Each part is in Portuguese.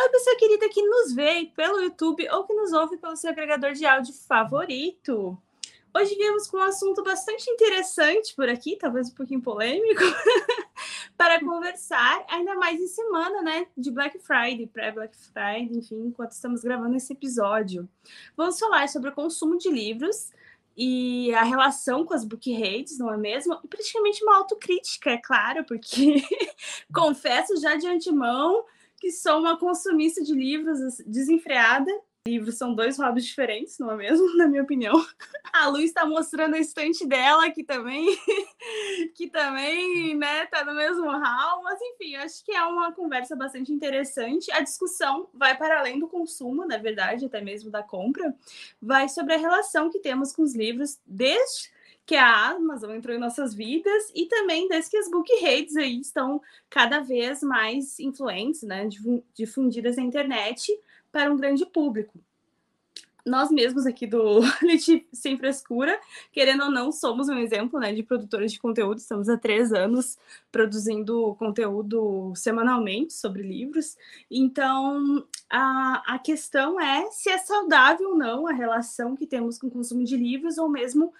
Oi, pessoa querida que nos vê pelo YouTube ou que nos ouve pelo seu agregador de áudio favorito. Hoje viemos com um assunto bastante interessante por aqui, talvez um pouquinho polêmico, para conversar, ainda mais em semana, né, de Black Friday, pré-Black Friday, enfim, enquanto estamos gravando esse episódio. Vamos falar sobre o consumo de livros, e a relação com as book rates, não é mesmo? E praticamente uma autocrítica, é claro, porque confesso já de antemão que sou uma consumista de livros desenfreada livros são dois hobbies diferentes, não é mesmo? Na minha opinião. A Lu está mostrando a estante dela, que também, que também, né, tá no mesmo hall. Mas, enfim, acho que é uma conversa bastante interessante. A discussão vai para além do consumo, na verdade, até mesmo da compra. Vai sobre a relação que temos com os livros desde que a Amazon entrou em nossas vidas e também desde que as book rates aí estão cada vez mais influentes, né, difundidas na internet para um grande público. Nós mesmos aqui do Lit Sem Frescura, querendo ou não, somos um exemplo né, de produtores de conteúdo. Estamos há três anos produzindo conteúdo semanalmente sobre livros. Então, a, a questão é se é saudável ou não a relação que temos com o consumo de livros, ou mesmo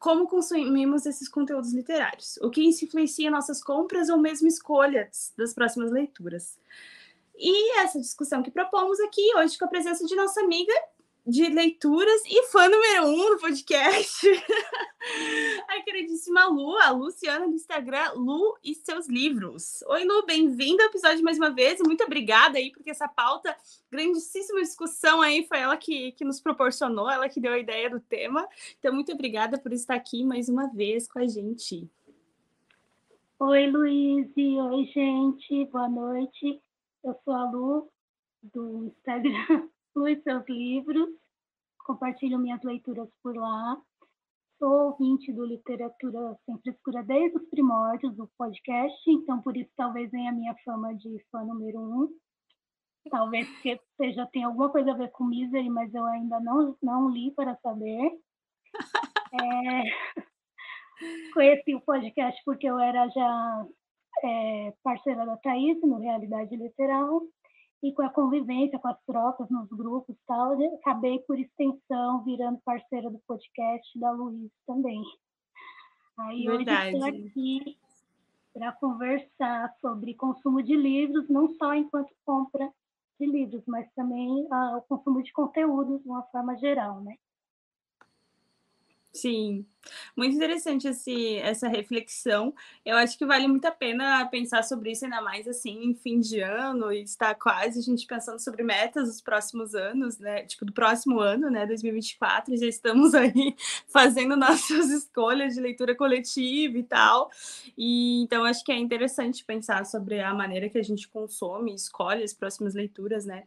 como consumimos esses conteúdos literários, o que influencia nossas compras ou mesmo escolhas das próximas leituras. E essa discussão que propomos aqui hoje com a presença de nossa amiga de leituras e fã número um do podcast, a queridíssima Lu, a Luciana do Instagram, Lu e seus livros. Oi, Lu, bem-vinda ao episódio mais uma vez. Muito obrigada aí, porque essa pauta, grandíssima discussão aí, foi ela que, que nos proporcionou, ela que deu a ideia do tema. Então, muito obrigada por estar aqui mais uma vez com a gente. Oi, Luiz. Oi, gente. Boa noite. Eu sou a Lu, do Instagram Lu e seus livros. Compartilho minhas leituras por lá. Sou ouvinte do Literatura Sem Frescura desde os primórdios do podcast, então por isso talvez venha a minha fama de fã número um. Talvez porque seja tem alguma coisa a ver com Misery, mas eu ainda não, não li para saber. É... Conheci o podcast porque eu era já é, parceira da Thaís no Realidade Literal, e com a convivência com as trocas nos grupos e tal, acabei, por extensão, virando parceira do podcast da Luiz também. Aí Verdade. hoje estou aqui para conversar sobre consumo de livros, não só enquanto compra de livros, mas também ah, o consumo de conteúdos de uma forma geral, né? Sim, muito interessante esse, essa reflexão. Eu acho que vale muito a pena pensar sobre isso, ainda mais assim, em fim de ano, e está quase a gente pensando sobre metas dos próximos anos, né? Tipo, do próximo ano, né? 2024, já estamos aí fazendo nossas escolhas de leitura coletiva e tal. E então acho que é interessante pensar sobre a maneira que a gente consome, escolhe as próximas leituras, né?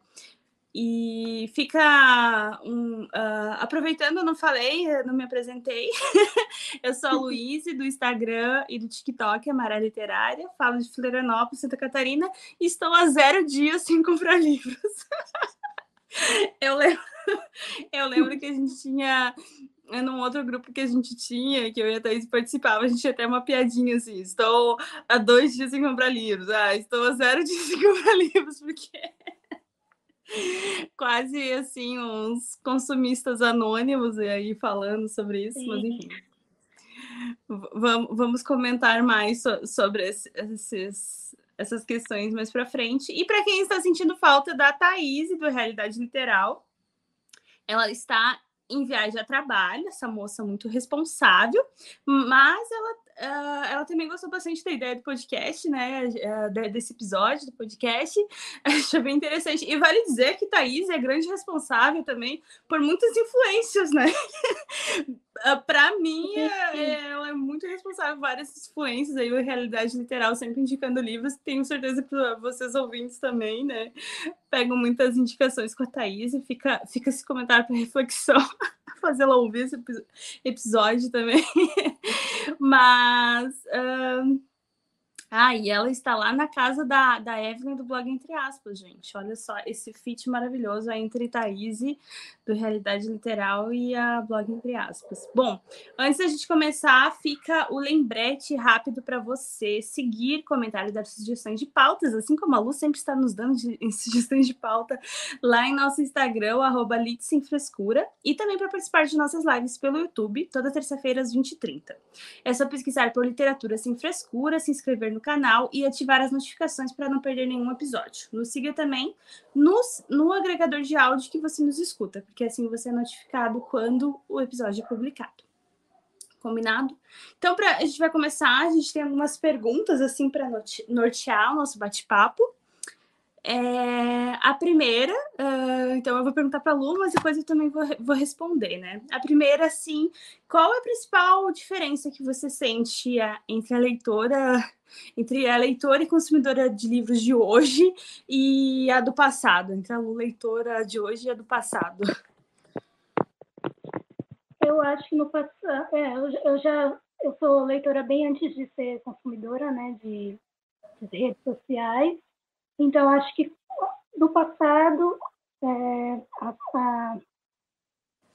E fica um, uh, aproveitando, não falei, não me apresentei. eu sou a Luíse, do Instagram e do TikTok, Amarela Literária. Falo de Florianópolis, Santa Catarina. E estou há zero dias sem comprar livros. eu, lembro, eu lembro que a gente tinha num outro grupo que a gente tinha, que eu e a Thaís participava, a gente tinha até uma piadinha assim: estou há dois dias sem comprar livros. Ah, estou há zero dias sem comprar livros, porque quase assim, uns consumistas anônimos aí falando sobre isso, Sim. mas enfim. Vamos, vamos comentar mais so, sobre esses, essas questões mais para frente. E para quem está sentindo falta da Thaís do Realidade Literal, ela está em viagem a trabalho, essa moça muito responsável, mas ela uh, ela também gostou bastante da ideia do podcast, né? Uh, desse episódio do podcast. Achou bem interessante. E vale dizer que Thaís é grande responsável também por muitas influências, né? uh, Para mim, é, ela é muito responsável por várias influências aí, o Realidade Literal, sempre indicando livros. Tenho certeza que vocês ouvintes também, né? Pegam muitas indicações com a Thaís e fica, fica esse comentário para reflexão. fazer ela ouvir esse episódio também. Mas. Ah, e ela está lá na casa da, da Evelyn do blog Entre Aspas, gente. Olha só esse feat maravilhoso entre Thaís, do Realidade Literal, e a blog Entre Aspas. Bom, antes da gente começar, fica o lembrete rápido para você seguir, comentar e dar sugestões de pautas, assim como a Lu sempre está nos dando de, sugestões de pauta lá em nosso Instagram, arroba Sem Frescura, e também para participar de nossas lives pelo YouTube, toda terça-feira às 20h30. É só pesquisar por Literatura Sem Frescura, se inscrever no canal e ativar as notificações para não perder nenhum episódio. Nos siga também nos, no agregador de áudio que você nos escuta, porque assim você é notificado quando o episódio é publicado. Combinado? Então, pra, a gente vai começar. A gente tem algumas perguntas assim para nortear o nosso bate-papo. É, a primeira, uh, então eu vou perguntar para a Lu, mas depois eu também vou, vou, responder, né? A primeira, assim, qual é a principal diferença que você sente entre a leitora, entre a leitora e consumidora de livros de hoje e a do passado, entre a Lu leitora de hoje e a do passado? Eu acho que no passado, é, eu, eu já eu sou leitora bem antes de ser consumidora, né, de, de redes sociais. Então, acho que no passado é, a, a,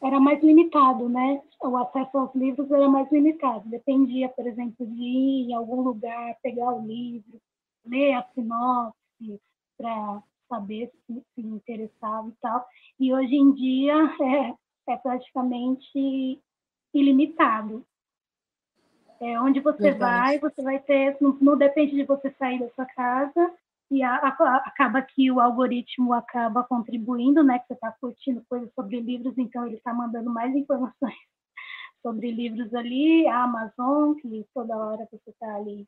era mais limitado, né? O acesso aos livros era mais limitado. Dependia, por exemplo, de ir em algum lugar, pegar o livro, ler a sinopse para saber se, se interessava e tal. E hoje em dia é, é praticamente ilimitado. É, onde você Verdade. vai, você vai ter, não, não depende de você sair da sua casa, e a, a, acaba que o algoritmo acaba contribuindo, né? Que você está curtindo coisas sobre livros, então ele está mandando mais informações sobre livros ali, a Amazon, que toda hora você está ali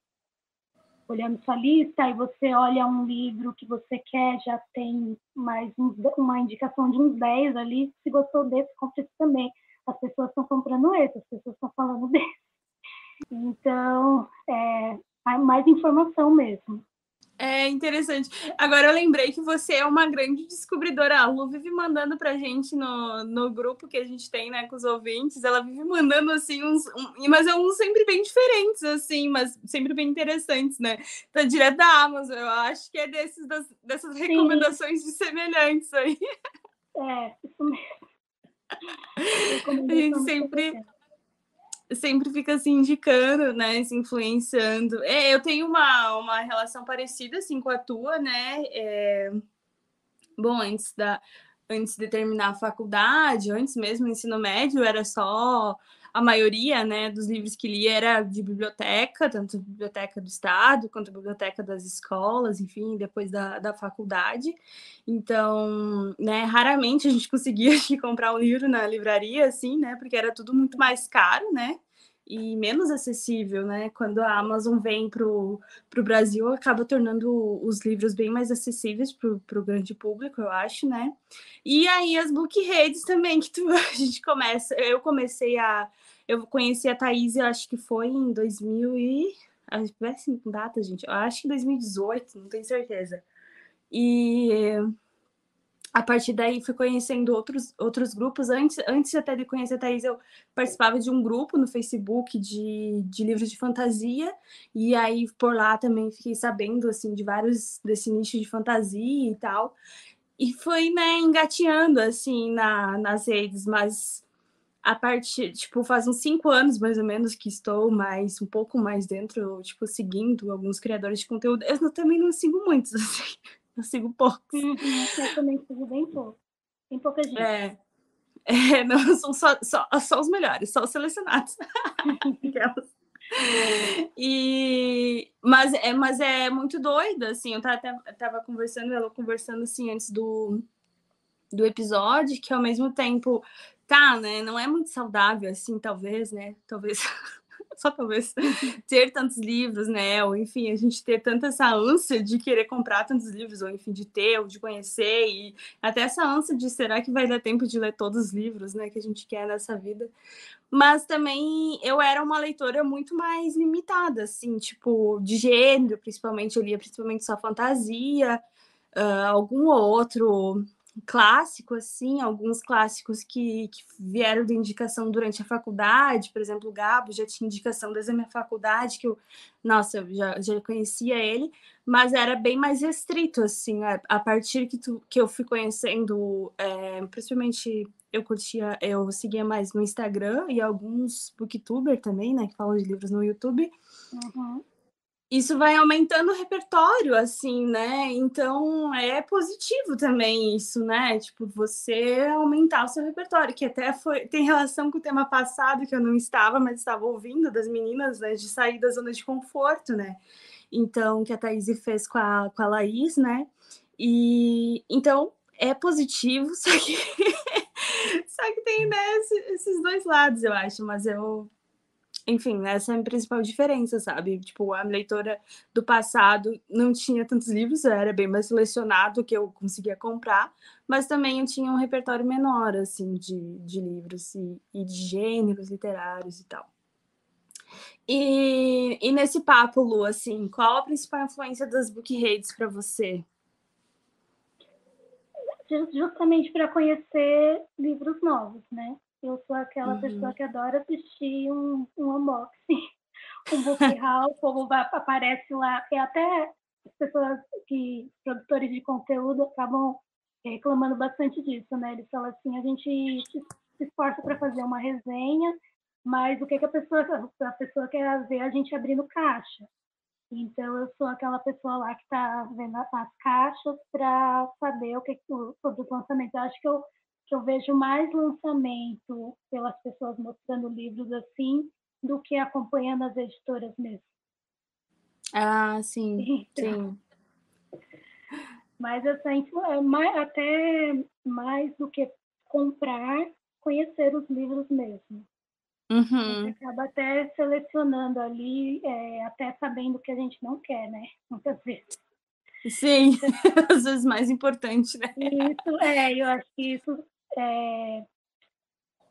olhando sua lista, e você olha um livro que você quer, já tem mais uns, uma indicação de uns 10 ali, se gostou desse, compre esse também. As pessoas estão comprando esse, as pessoas estão falando desse. Então, é mais informação mesmo. É interessante. Agora eu lembrei que você é uma grande descobridora. A Lu vive mandando pra gente no, no grupo que a gente tem, né, com os ouvintes. Ela vive mandando, assim, uns. Um, mas é uns sempre bem diferentes, assim, mas sempre bem interessantes, né? Tá direto da Amazon. Eu acho que é desses, das, dessas recomendações de semelhantes aí. É, isso mesmo. A gente sempre sempre fica assim indicando, né, se influenciando. É, eu tenho uma, uma relação parecida assim com a tua, né? É... Bom, antes da antes de terminar a faculdade, antes mesmo do ensino médio, era só a maioria, né, dos livros que li era de biblioteca, tanto biblioteca do estado quanto biblioteca das escolas, enfim, depois da, da faculdade. Então, né, raramente a gente conseguia comprar um livro na livraria, assim, né, porque era tudo muito mais caro, né, e menos acessível, né? Quando a Amazon vem para o Brasil, acaba tornando os livros bem mais acessíveis para o grande público, eu acho, né? E aí as book redes também, que tu, a gente começa. Eu comecei a. Eu conheci a Thaís, eu acho que foi em 2000 e. Assim, data, gente. Eu acho que 2018, não tenho certeza. E a partir daí fui conhecendo outros, outros grupos. Antes, antes até de conhecer a Thaís, eu participava de um grupo no Facebook de, de livros de fantasia, e aí por lá também fiquei sabendo assim de vários desse nicho de fantasia e tal. E foi né, engateando assim na, nas redes, mas a partir, tipo, faz uns cinco anos mais ou menos que estou mais, um pouco mais dentro, tipo, seguindo alguns criadores de conteúdo. Eu também não sigo muitos, assim. Eu sigo poucos. Uhum, eu também sigo bem pouco. Tem pouca gente. É. É, não, são só, só, só os melhores, só os selecionados. e, mas, é, mas é muito doido, assim, eu tava, tava conversando, ela conversando assim antes do, do episódio, que ao mesmo tempo, tá, né, não é muito saudável, assim, talvez, né, talvez só talvez, ter tantos livros, né? Ou enfim, a gente ter tanta essa ânsia de querer comprar tantos livros, ou enfim, de ter, ou de conhecer, e até essa ânsia de será que vai dar tempo de ler todos os livros, né, que a gente quer nessa vida. Mas também eu era uma leitora muito mais limitada, assim, tipo, de gênero, principalmente, eu lia principalmente só fantasia, uh, algum outro clássico, assim, alguns clássicos que, que, vieram de indicação durante a faculdade, por exemplo, o Gabo já tinha indicação desde a minha faculdade, que eu, nossa, eu já, já conhecia ele, mas era bem mais restrito, assim, a, a partir que, tu, que eu fui conhecendo, é, principalmente eu curtia, eu seguia mais no Instagram e alguns booktuber também, né, que falam de livros no YouTube, uhum isso vai aumentando o repertório, assim, né? Então é positivo também isso, né? Tipo, você aumentar o seu repertório, que até foi, tem relação com o tema passado que eu não estava, mas estava ouvindo das meninas, né? De sair da zona de conforto, né? Então, que a Thaís fez com a, com a Laís, né? E então é positivo, só que, só que tem né, esses dois lados, eu acho, mas eu enfim, essa é a principal diferença, sabe? Tipo, a leitora do passado não tinha tantos livros, era bem mais selecionado que eu conseguia comprar, mas também eu tinha um repertório menor, assim, de, de livros e, e de gêneros literários e tal. E, e nesse papo, Lu, assim, qual a principal influência das book reads para você? Justamente para conhecer livros novos, né? Eu sou aquela Uhum. pessoa que adora assistir um, um unboxing, um book haul, como aparece lá. E até as pessoas que, produtores de conteúdo, acabam reclamando bastante disso, né? Eles falam assim, a gente se esforça para fazer uma resenha, mas o que, que a pessoa a pessoa quer ver a gente abrindo caixa. Então eu sou aquela pessoa lá que está vendo as caixas para saber o que- sobre os lançamentos. Eu acho que eu que eu vejo mais lançamento pelas pessoas mostrando livros assim do que acompanhando as editoras mesmo. Ah, sim, Então, sim. mas essa influ- é mais, até mais do que comprar, conhecer os livros mesmo. A gente Uhum. acaba até selecionando ali, é, até sabendo o que a gente não quer, né? Muitas vezes. Sim, às vezes mais importante, né? Isso, é, eu acho que isso é,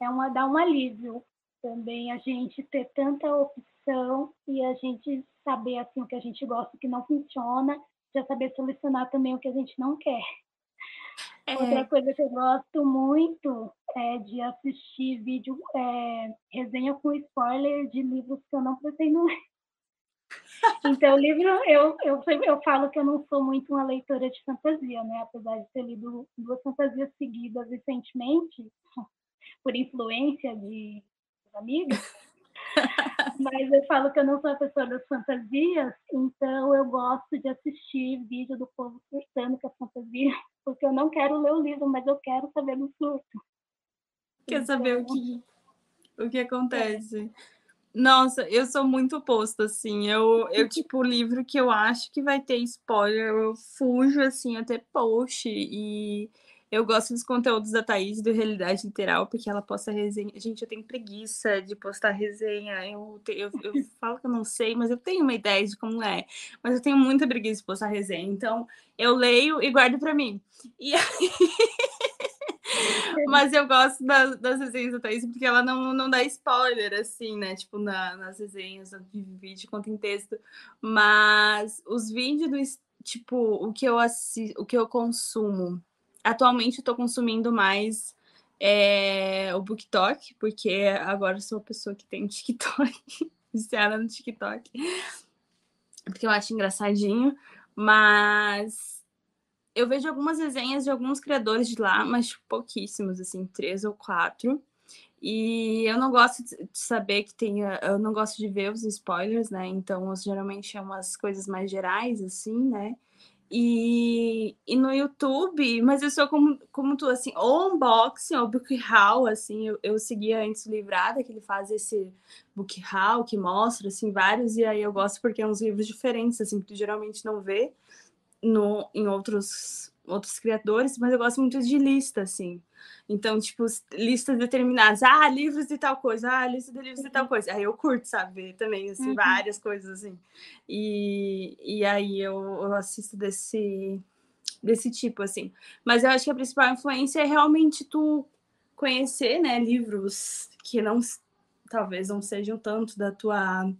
é uma, dá um alívio também a gente ter tanta opção e a gente saber assim o que a gente gosta, o que não funciona, já saber selecionar também o que a gente não quer. Outra É, coisa que eu gosto muito é de assistir vídeo, é, resenha com spoiler de livros que eu não pretendo ler. Então, livro, eu, eu, eu falo que eu não sou muito uma leitora de fantasia, né? Apesar de ter lido duas fantasias seguidas recentemente, por influência de amigas, mas eu falo que eu não sou a pessoa das fantasias, então eu gosto de assistir vídeo do povo surtando com a fantasia, porque eu não quero ler o livro, mas eu quero saber do surto. quer saber o Então, que, o que acontece? Nossa, eu sou muito oposta, assim. Eu, eu, tipo, livro que eu acho que vai ter spoiler, eu fujo, assim, até post. E eu gosto dos conteúdos da Thaís, do Realidade Literal, porque ela posta resenha. Gente, eu tenho preguiça de postar resenha. Eu, te- eu, eu falo que eu não sei, mas eu tenho uma ideia de como é. Mas eu tenho muita preguiça de postar resenha. Então, eu leio e guardo pra mim. E Mas eu gosto da- das resenhas da Thaís porque ela não, não dá spoiler, assim, né? Tipo, na- nas resenhas, tanto de vídeo quanto em texto. Mas os vídeos do. Tipo, o que eu o que eu consumo. Atualmente eu tô consumindo mais é, o BookTok, porque agora sou uma pessoa que tem TikTok, viciada no TikTok. Porque eu acho engraçadinho. Mas eu vejo algumas resenhas de alguns criadores de lá, mas tipo, pouquíssimos, assim, três ou quatro. E eu não gosto de saber que tenha. Eu não gosto de ver os spoilers, né? Então, geralmente é umas coisas mais gerais, assim, né? E, e no YouTube, mas eu sou como, como tu, assim, ou unboxing ou book haul, assim, eu, eu seguia antes o Livrada, que ele faz esse book haul, que mostra, assim, vários, e aí eu gosto porque é uns livros diferentes, assim, que tu geralmente não vê no, em outros outros criadores, mas eu gosto muito de lista, assim. Então, tipo, listas determinadas. Ah, livros de tal coisa. Ah, lista de livros de tal coisa. Aí eu curto, sabe? Também, assim, uhum. várias coisas, assim. E, e aí eu, eu assisto desse, desse tipo, assim. Mas eu acho que a principal influência é realmente tu conhecer, né, livros que não talvez não sejam tanto da tua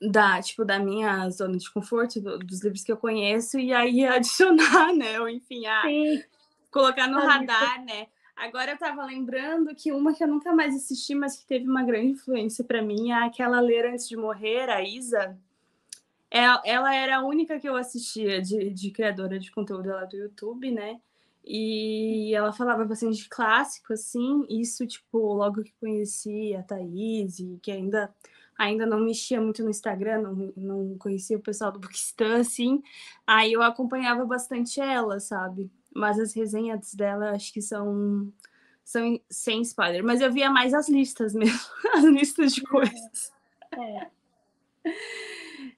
da tipo da minha zona de conforto do, dos livros que eu conheço e aí adicionar né ou enfim a Sim. colocar no radar né. Agora eu tava lembrando que uma que eu nunca mais assisti mas que teve uma grande influência para mim é aquela ler antes de morrer a Isa. É, ela era a única que eu assistia de, de criadora de conteúdo lá do YouTube né. E ela falava bastante de clássico, assim, isso, tipo, logo que conheci a Thaís, e que ainda ainda não mexia muito no Instagram, não, não conhecia o pessoal do Bookistan, assim, aí eu acompanhava bastante ela, sabe? Mas as resenhas dela acho que são, são sem spoiler, mas eu via mais as listas mesmo, as listas de coisas. É.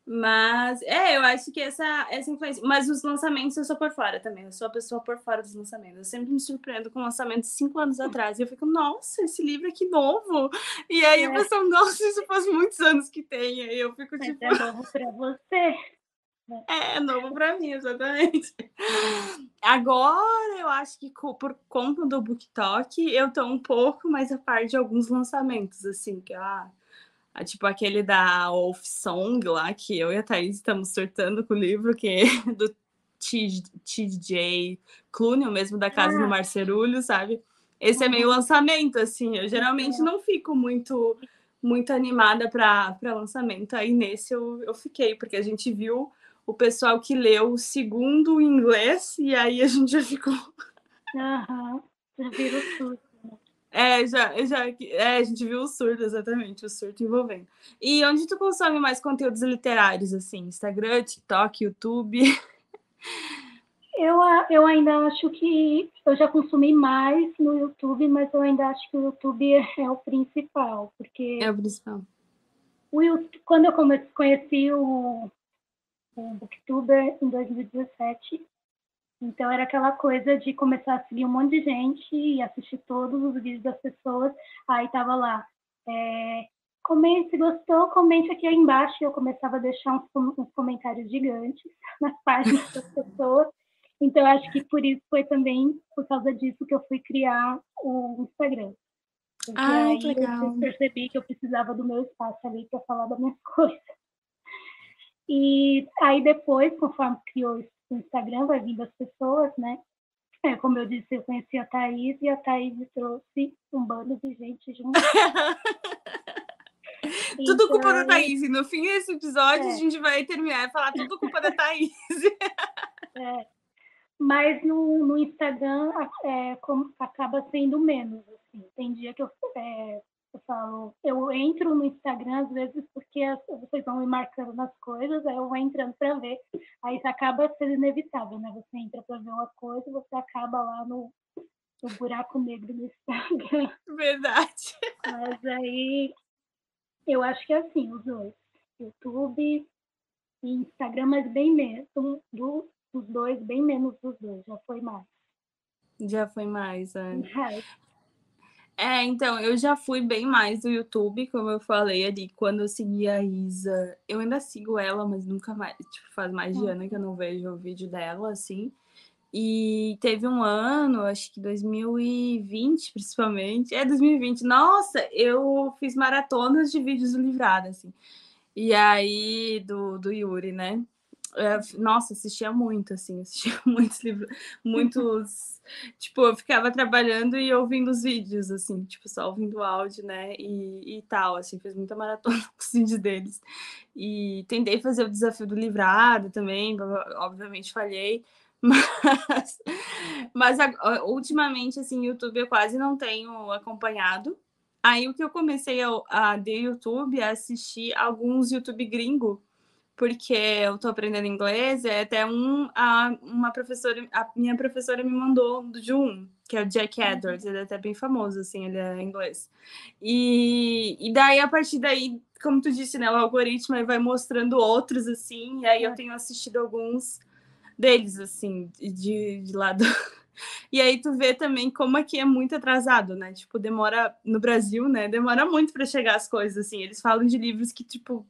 Mas, é, eu acho que essa, essa influência. Mas os lançamentos eu sou por fora também. Eu sou a pessoa por fora dos lançamentos. Eu sempre me surpreendo com lançamentos cinco anos atrás. E eu fico, nossa, esse livro aqui novo. E aí é. eu penso, nossa, isso faz muitos anos que tem. E aí eu fico Mas tipo. É novo pra você. É, é novo para mim, exatamente. Agora, eu acho que por conta do BookTok, eu tô um pouco mais a par de alguns lançamentos, assim, que ah, tipo aquele da Wolf Song lá, que eu e a Thaís estamos surtando com o livro, que é do TJ Clooney, o mesmo da Casa ah. do Marcerulho, sabe? Esse é meio lançamento, assim. Eu geralmente não fico muito muito animada para lançamento. Aí nesse eu, eu fiquei, porque a gente viu o pessoal que leu o segundo em inglês e aí a gente já ficou. Aham, uhum. já virou tudo. É, já, já é, a gente viu o surto, exatamente, o surto envolvendo. E onde tu consome mais conteúdos literários, assim? Instagram, TikTok, YouTube? Eu, eu ainda acho que eu já consumi mais no YouTube, mas eu ainda acho que o YouTube é o principal, porque... É o principal. O YouTube, quando eu conheci o, o Booktuber em 2017, então era aquela coisa de começar a seguir um monte de gente e assistir todos os vídeos das pessoas. Aí tava lá, é, comente se gostou, comente aqui embaixo. E eu começava a deixar uns, uns comentários gigantes nas páginas das pessoas. Então acho que por isso foi também por causa disso que eu fui criar o Instagram. Porque ah, aí legal. eu percebi que eu precisava do meu espaço ali para falar das minhas coisas. E aí depois, conforme criou o Instagram, vai vindo as pessoas, né? É, como eu disse, eu conheci a Thaís e a Thaís trouxe um bando de gente junto. tudo então, culpa da Thaís. E no fim desse episódio, é. a gente vai terminar e falar tudo culpa da Thaís. é. Mas no, no Instagram é, como, acaba sendo menos. Assim. Tem dia que eu, é, eu falo, eu entro no Instagram às vezes porque vocês vão me marcando nas coisas, aí eu vou entrando para ver. Aí isso acaba sendo inevitável, né? Você entra para ver uma coisa e você acaba lá no, no buraco negro do Instagram. Verdade. Mas aí eu acho que é assim, os dois. YouTube e Instagram, mas bem menos. Do, dos dois, bem menos dos dois, já foi mais. Já foi mais, é. É, então, eu já fui bem mais do YouTube, como eu falei ali, quando eu segui a Isa. Eu ainda sigo ela, mas nunca mais, tipo, faz mais de ano que eu não vejo o vídeo dela, assim. E teve um ano, acho que 2020, principalmente. É, 2020. Nossa, eu fiz maratonas de vídeos do Livrado, assim. E aí, do, do Yuri, né? Nossa, assistia muito, assim, assistia muitos livros, muitos. tipo, eu ficava trabalhando e ouvindo os vídeos, assim, tipo, só ouvindo o áudio, né? E, e tal, assim, fiz muita maratona com os vídeos deles. E tentei fazer o desafio do livrado também, obviamente falhei. Mas, mas ultimamente, assim, YouTube eu quase não tenho acompanhado. Aí o que eu comecei a, a de YouTube é assistir alguns YouTube gringo porque eu tô aprendendo inglês, é até um a, uma professora, a minha professora me mandou de um, que é o Jack uhum. Edwards, ele é até bem famoso, assim, ele é inglês. E, e daí, a partir daí, como tu disse, né, o algoritmo vai mostrando outros, assim, e aí eu é. tenho assistido alguns deles, assim, de, de lado. E aí tu vê também como aqui é muito atrasado, né? Tipo, demora no Brasil, né? Demora muito para chegar as coisas, assim. Eles falam de livros que, tipo,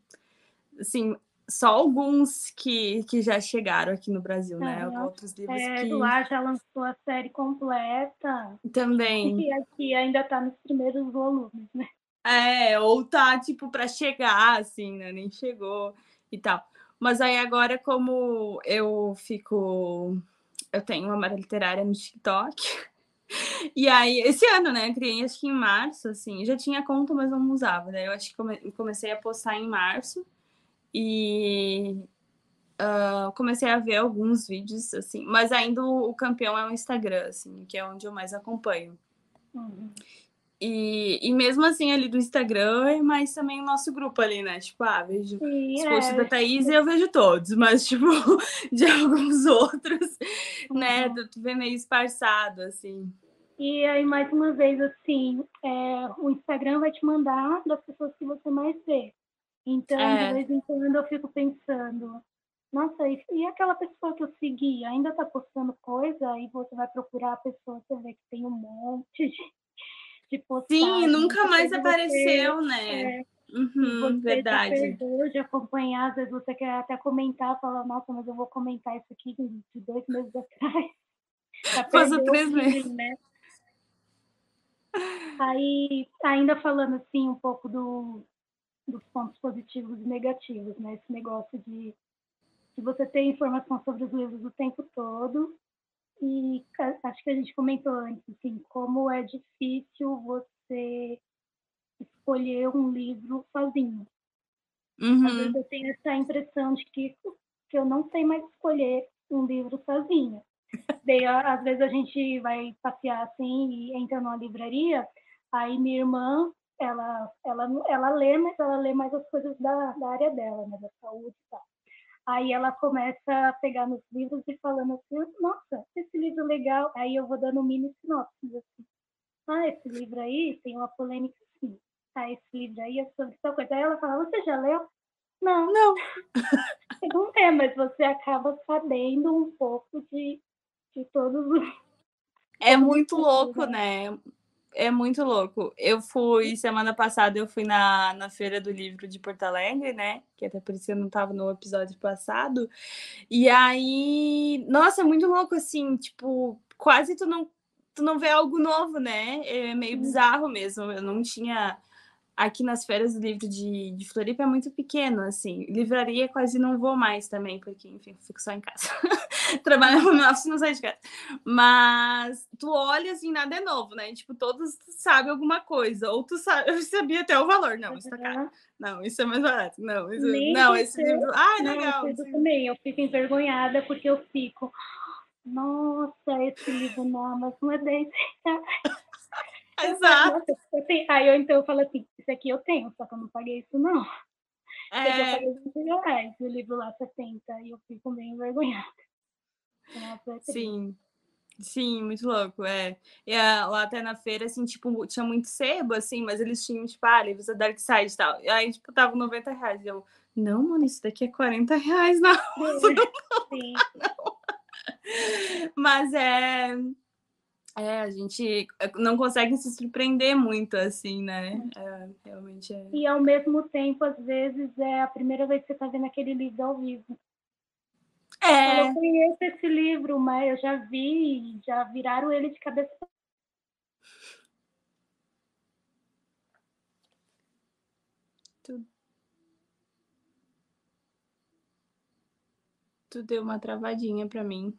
assim, só alguns que, que já chegaram aqui no Brasil, né? Uhum. Outros livros É, que lá já lançou a série completa. também. E aqui ainda tá nos primeiros volumes, né? É, ou tá, tipo, para chegar, assim, né? Nem chegou e tal. Mas aí agora, como eu fico. Eu tenho uma marca literária no TikTok. E aí, esse ano, né? Eu criei acho que em março, assim. Já tinha conta, mas não usava. Daí eu acho que come- comecei a postar em março. E ah, comecei a ver alguns vídeos, assim. Mas ainda o, campeão é o Instagram, assim, que é onde eu mais acompanho. Uhum. E, e mesmo assim, ali do Instagram, mas também o nosso grupo ali, né? Tipo, ah, vejo Sim, os posts é, da Thaís e eu vejo todos, mas, tipo, de alguns outros, né? Uhum. Tu vê meio esparçado, assim. E aí, mais uma vez, assim, é, o Instagram vai te mandar das pessoas que você mais vê. Então, É. de vez em quando, eu fico pensando, nossa, e, e aquela pessoa que eu segui ainda está postando coisa? Aí você vai procurar a pessoa, você vê que tem um monte de, de postagem. Sim, nunca você mais pega apareceu, você, né? é, Uhum, você já verdade. perdeu de acompanhar, às vezes você quer até comentar, falar, nossa, mas eu vou comentar isso aqui de dois meses atrás. Perdeu o três feeling, meses. né? Aí, ainda falando assim um pouco do, dos pontos positivos e negativos, né? Esse negócio de, de você ter informação sobre os livros o tempo todo. E acho que a gente comentou antes, assim, como é difícil você escolher um livro sozinho. Às Uhum, vezes eu tenho essa impressão de que, que eu não sei mais escolher um livro sozinha. Daí, às vezes a gente vai passear assim e entra numa livraria, aí minha irmã, ela, ela, ela lê, mas ela lê mais as coisas da, da área dela, né, da saúde e tal. Aí ela começa a pegar nos livros e falando assim, nossa, esse livro legal. Aí eu vou dando mini sinopses assim. Ah, esse livro aí tem uma polêmica assim. Ah, esse livro aí é sobre tal coisa. Aí ela fala, você já leu? Não, Não. não é, mas você acaba sabendo um pouco de, de todos os. É muito louco, né? É muito louco. Eu fui, semana passada, eu fui na, na Feira do Livro de Porto Alegre, né? Que até por isso eu não tava no episódio passado. E aí, nossa, é muito louco, assim, tipo, quase tu não, tu não vê algo novo, né? É meio bizarro mesmo. Eu não tinha. Aqui nas feiras do livro de, de Floripa é muito pequeno, assim. Livraria quase não vou mais também, porque, enfim, fico só em casa. Trabalho no home office não saio de casa. Mas tu olha assim, nada é novo, né? Tipo, todos sabem alguma coisa. Ou tu sabe, eu sabia até o valor. Não, isso tá caro. Não, isso é mais barato. Não, isso, Nem não esse livro. Ah, Não, legal. eu também, eu fico envergonhada porque eu fico. Nossa, esse livro não, mas não é 10 reais. Exato. "Nossa, eu tenho-" Aí eu então eu falo assim, isso aqui eu tenho, só que eu não paguei isso não. Aqui eu É, paguei 20 reais, o livro lá 70, e eu fico meio envergonhada. É sim. Sim, muito louco, é. E ah, lá até na feira, assim, tipo, tinha muito sebo, assim, mas eles tinham, tipo, ah, livros da Dark Side e tal. E aí, tipo, tava 90 reais. E eu, não, mano, isso daqui é 40 reais, não. Sim. Mas é. É, a gente não consegue se surpreender muito, assim, né? É, realmente é. E ao mesmo tempo, às vezes, é a primeira vez que você está vendo aquele livro ao vivo. É, Eu conheço esse livro, mas eu já vi, já viraram ele de cabeça. tu deu uma travadinha pra mim.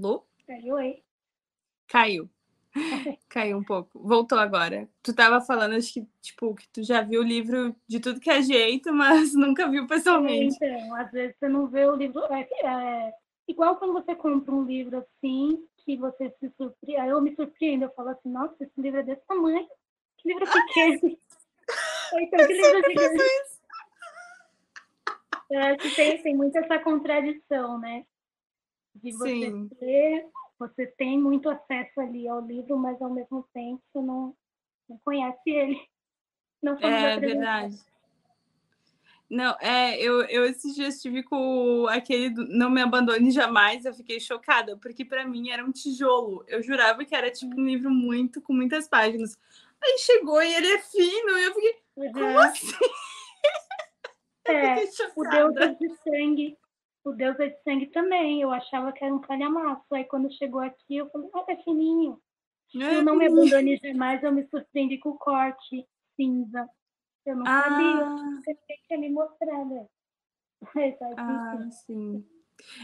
Lu? Aí, oi. Caiu. Caiu um pouco. Voltou agora. Tu tava falando, acho que, tipo, que tu já viu o livro de tudo que é jeito, mas nunca viu pessoalmente. Então, às vezes você não vê o livro. É, é, igual quando você compra um livro assim, que você se surpreende. Aí eu me surpreendo, eu falo assim, nossa, esse livro é desse tamanho. Que livro pequeno. Ou então, que livro gigante. Eu acho que tem, tem muito essa contradição, né? De você Sim. ter, você tem muito acesso ali ao livro, mas ao mesmo tempo você não, não conhece ele. Não É verdade. Não, é, eu, eu esses dias estive com aquele do Não Me Abandone Jamais, eu fiquei chocada, porque para mim era um tijolo. Eu jurava que era tipo um livro muito, com muitas páginas. Aí chegou e ele é fino, e eu fiquei, Uhum. como assim? É, o. Deus é de sangue. O Deus é de sangue também. Eu achava que era um calhamaço. Aí quando chegou aqui, eu falei, ah, é fininho. É, Eu não me abandone jamais, eu me surpreendi com o corte cinza. Eu não sabia. Ah, Eu tinha que me mostrar, né? Tá, ah, sim.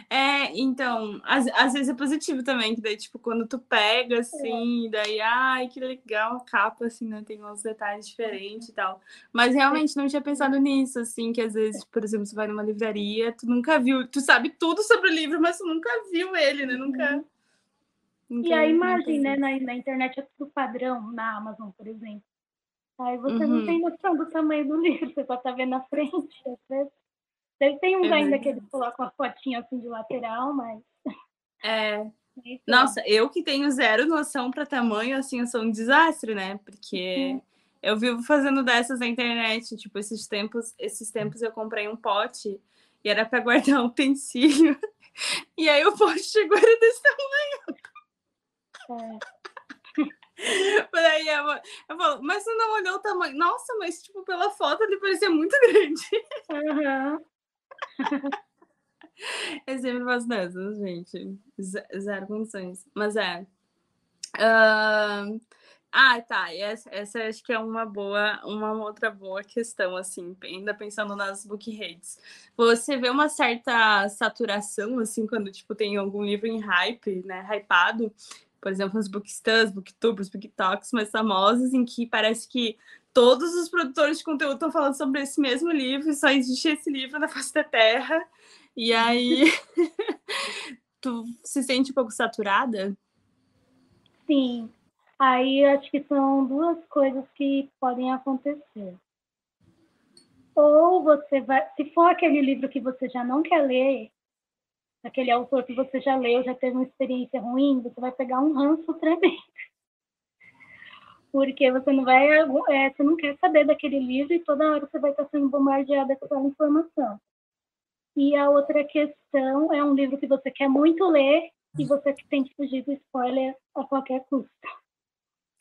É, então, às, às vezes é positivo também, que daí, tipo, quando tu pega, assim, daí, ai, que legal a capa, assim, né, tem uns detalhes diferentes e tal. Mas realmente não tinha pensado nisso, assim, que às vezes, por exemplo, você vai numa livraria, tu nunca viu, tu sabe tudo sobre o livro, mas tu nunca viu ele, né, nunca... nunca E a imagem, né, na, na internet é tudo padrão, na Amazon, por exemplo. Aí você Uhum. não tem noção do tamanho do livro, você só tá vendo na frente. às vezes. Tem- Tem uns É ainda que eles colocam a fotinha assim de lateral, mas. É, Nossa, eu que tenho zero noção para tamanho, assim, eu sou um desastre, né? Porque Uhum. eu vivo fazendo dessas na internet. Tipo, esses tempos, esses tempos eu comprei um pote e era para guardar um utensílio. E aí o pote chegou era desse tamanho. é, Por aí eu, eu falo, mas você não olhou o tamanho? Nossa, mas tipo, pela foto ele parecia muito grande. aham. Eu sempre faço dessas, gente. Zero condições. Mas é. Ahn, Ah, tá. Essa, essa acho que é uma boa, uma outra boa questão, assim, ainda pensando nas book rates. Você vê uma certa saturação, assim, quando, tipo, tem algum livro em hype, né, hypado, por exemplo, nos bookstans, booktubers, booktalks mais famosos, em que parece que todos os produtores de conteúdo estão falando sobre esse mesmo livro, só existe esse livro na face da Terra, e aí tu se sente um pouco saturada? Sim. Aí acho que são duas coisas que podem acontecer. Ou você vai, se for aquele livro que você já não quer ler, aquele autor que você já leu, já teve uma experiência ruim, você vai pegar um ranço tremendo. Porque você não vai, é, você não quer saber daquele livro e toda hora você vai estar sendo bombardeada com aquela informação. E a outra questão é um livro que você quer muito ler e você que tem que fugir do spoiler a qualquer custo.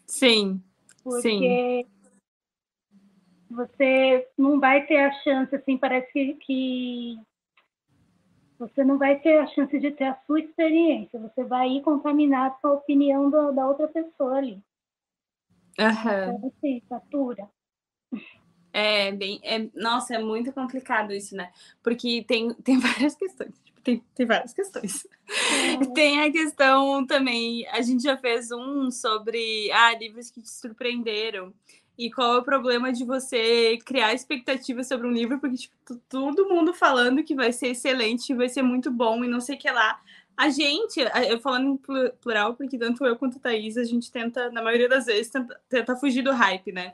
Sim, Porque você não vai ter a chance, assim, parece que, que você não vai ter a chance de ter a sua experiência. Você vai ir contaminado com a opinião do- da outra pessoa ali. Aham. Então, assim, satura. É bem, é, nossa, é muito complicado isso, né? Porque tem, tem várias questões. tipo, Tem, tem várias questões. Tem a questão também, a gente já fez um sobre ah, livros que te surpreenderam. E qual é o problema de você criar expectativas sobre um livro, porque tipo, todo mundo falando que vai ser excelente, vai ser muito bom e não sei o que lá. A gente, eu falando em plu- plural, porque tanto eu quanto a Thaís, a gente tenta, na maioria das vezes, tenta, tenta fugir do hype, né?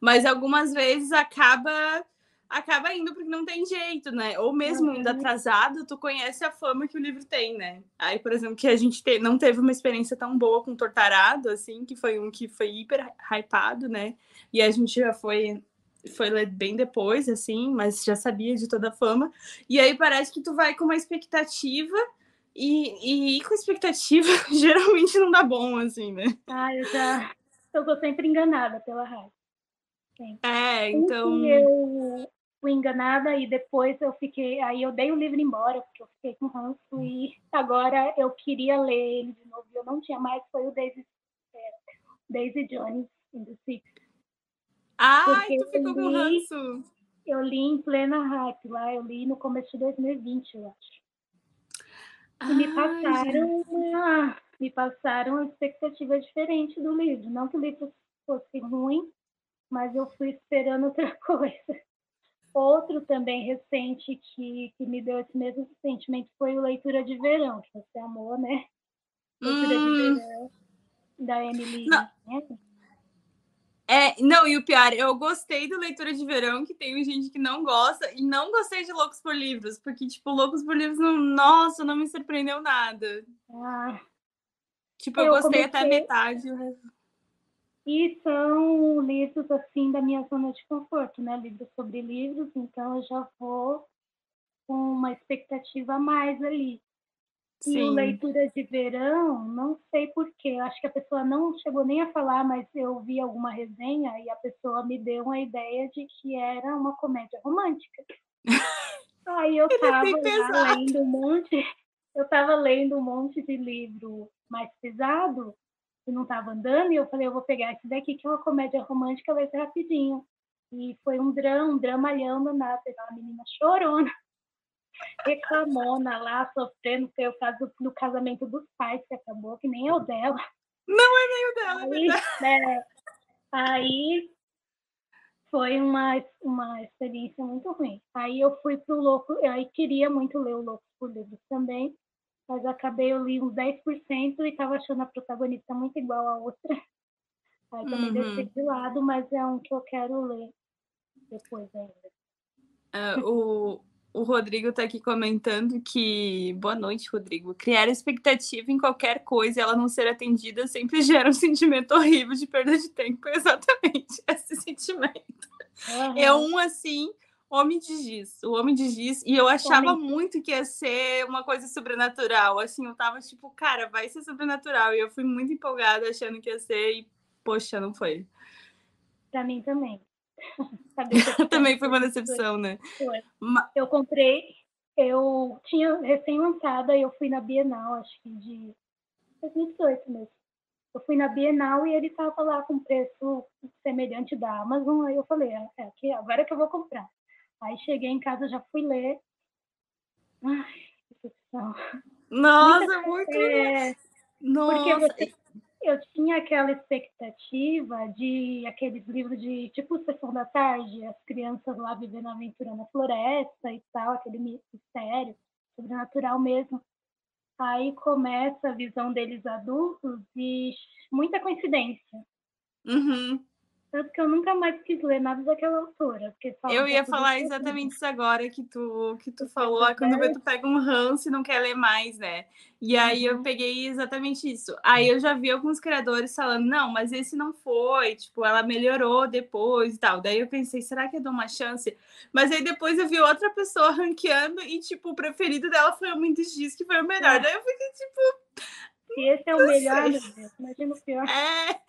Mas algumas vezes acaba acaba indo porque não tem jeito, né? Ou mesmo Uhum. indo atrasado, tu conhece a fama que o livro tem, né? Aí, por exemplo, que a gente te- não teve uma experiência tão boa com Tortarado, assim, que foi um que foi hiper hypado, né? E a gente já foi foi ler bem depois, assim, mas já sabia de toda a fama. E aí parece que tu vai com uma expectativa e, e ir com expectativa geralmente não dá bom, assim, né? Ah, eu já. Eu tô sempre enganada pela raiva. É, então. eu fui enganada e depois eu fiquei. Aí eu dei o livro embora, porque eu fiquei com ranço e agora eu queria ler ele de novo e eu não tinha mais. Foi o Daisy, é, Daisy Jones in the Six. Porque tu ficou com ranço. Eu li em plena hype lá, eu li no começo de 2020, eu acho. E me passaram uma, me passaram uma expectativa diferente do livro. Não que o livro fosse ruim, mas eu fui esperando outra coisa. Outro também recente que, que me deu esse mesmo sentimento foi o Leitura de Verão, que você amou, né? Leitura Hum. de Verão, da Emily. Não. Henry. É, não, e o pior, eu gostei do Leitura de Verão, que tem gente que não gosta, e não gostei de Loucos por Livros, porque, tipo, Loucos por Livros, não, nossa, não me surpreendeu nada. Ah, Tipo, eu, Eu gostei até comecei- metade. o resto- E são livros assim da minha zona de conforto, né? Livros sobre livros, então eu já vou com uma expectativa a mais ali. Sim. E o leitura de verão, não sei porquê, acho que a pessoa não chegou nem a falar, mas eu vi alguma resenha e a pessoa me deu uma ideia de que era uma comédia romântica. Aí eu estava lendo um monte, eu estava lendo um monte de livro mais pesado e não estava andando, e eu falei, eu vou pegar esse daqui, que é uma comédia romântica, vai ser rapidinho. E foi um drama, um dramalhão danado, aquela menina chorona reclamona lá, sofrendo foi o caso do casamento dos pais, que acabou, que nem é o dela. Não é nem o dela, é aí, é, aí foi uma, uma experiência muito ruim. Aí eu fui pro Louco, aí queria muito ler o Louco por Livros também, mas acabei, eu li uns 10% e estava achando a protagonista muito igual a outra. Aí também uhum. deixei de lado, mas é um que eu quero ler depois ainda. Uh, o, o Rodrigo está aqui comentando que. Boa noite, Rodrigo. Criar expectativa em qualquer coisa e ela não ser atendida sempre gera um sentimento horrível de perda de tempo. Exatamente, esse sentimento. Uhum. É um assim, homem de giz. O homem de giz. E eu achava homem. muito que ia ser uma coisa sobrenatural. Assim, eu tava tipo, cara, vai ser sobrenatural. E eu fui muito empolgada achando que ia ser. E, poxa, não foi. Pra mim também. Também foi uma decepção, né? Foi. Eu comprei, eu tinha recém-lançada e eu fui na Bienal, acho que de 2018 mesmo. Eu fui na Bienal e ele estava lá com preço semelhante da Amazon, aí eu falei, é, é aqui, agora que eu vou comprar. Aí cheguei em casa, já fui ler. Ai, decepção. Nossa, muito. É, Nossa. Porque você eu tinha aquela expectativa de aqueles livros de tipo Sessão da Tarde, as crianças lá vivendo a aventura na floresta e tal, aquele mistério sobrenatural mesmo. Aí começa a visão deles adultos e muita coincidência. Uhum. Tanto que eu nunca mais quis ler nada daquela autora. Porque eu ia falar exatamente isso agora que tu, que tu falou. É quando tu pega um ranço e não quer ler mais, né? E aí eu uhum. peguei exatamente isso. Aí eu já vi alguns criadores falando, não, mas esse não foi, tipo, ela melhorou depois e tal. Daí eu pensei, será que eu dou uma chance? Mas aí depois eu vi outra pessoa ranqueando e, tipo, o preferido dela foi o Mendes Diz, que foi o melhor. É. Daí eu fiquei, tipo. Se esse é o melhor, imagina o pior. É,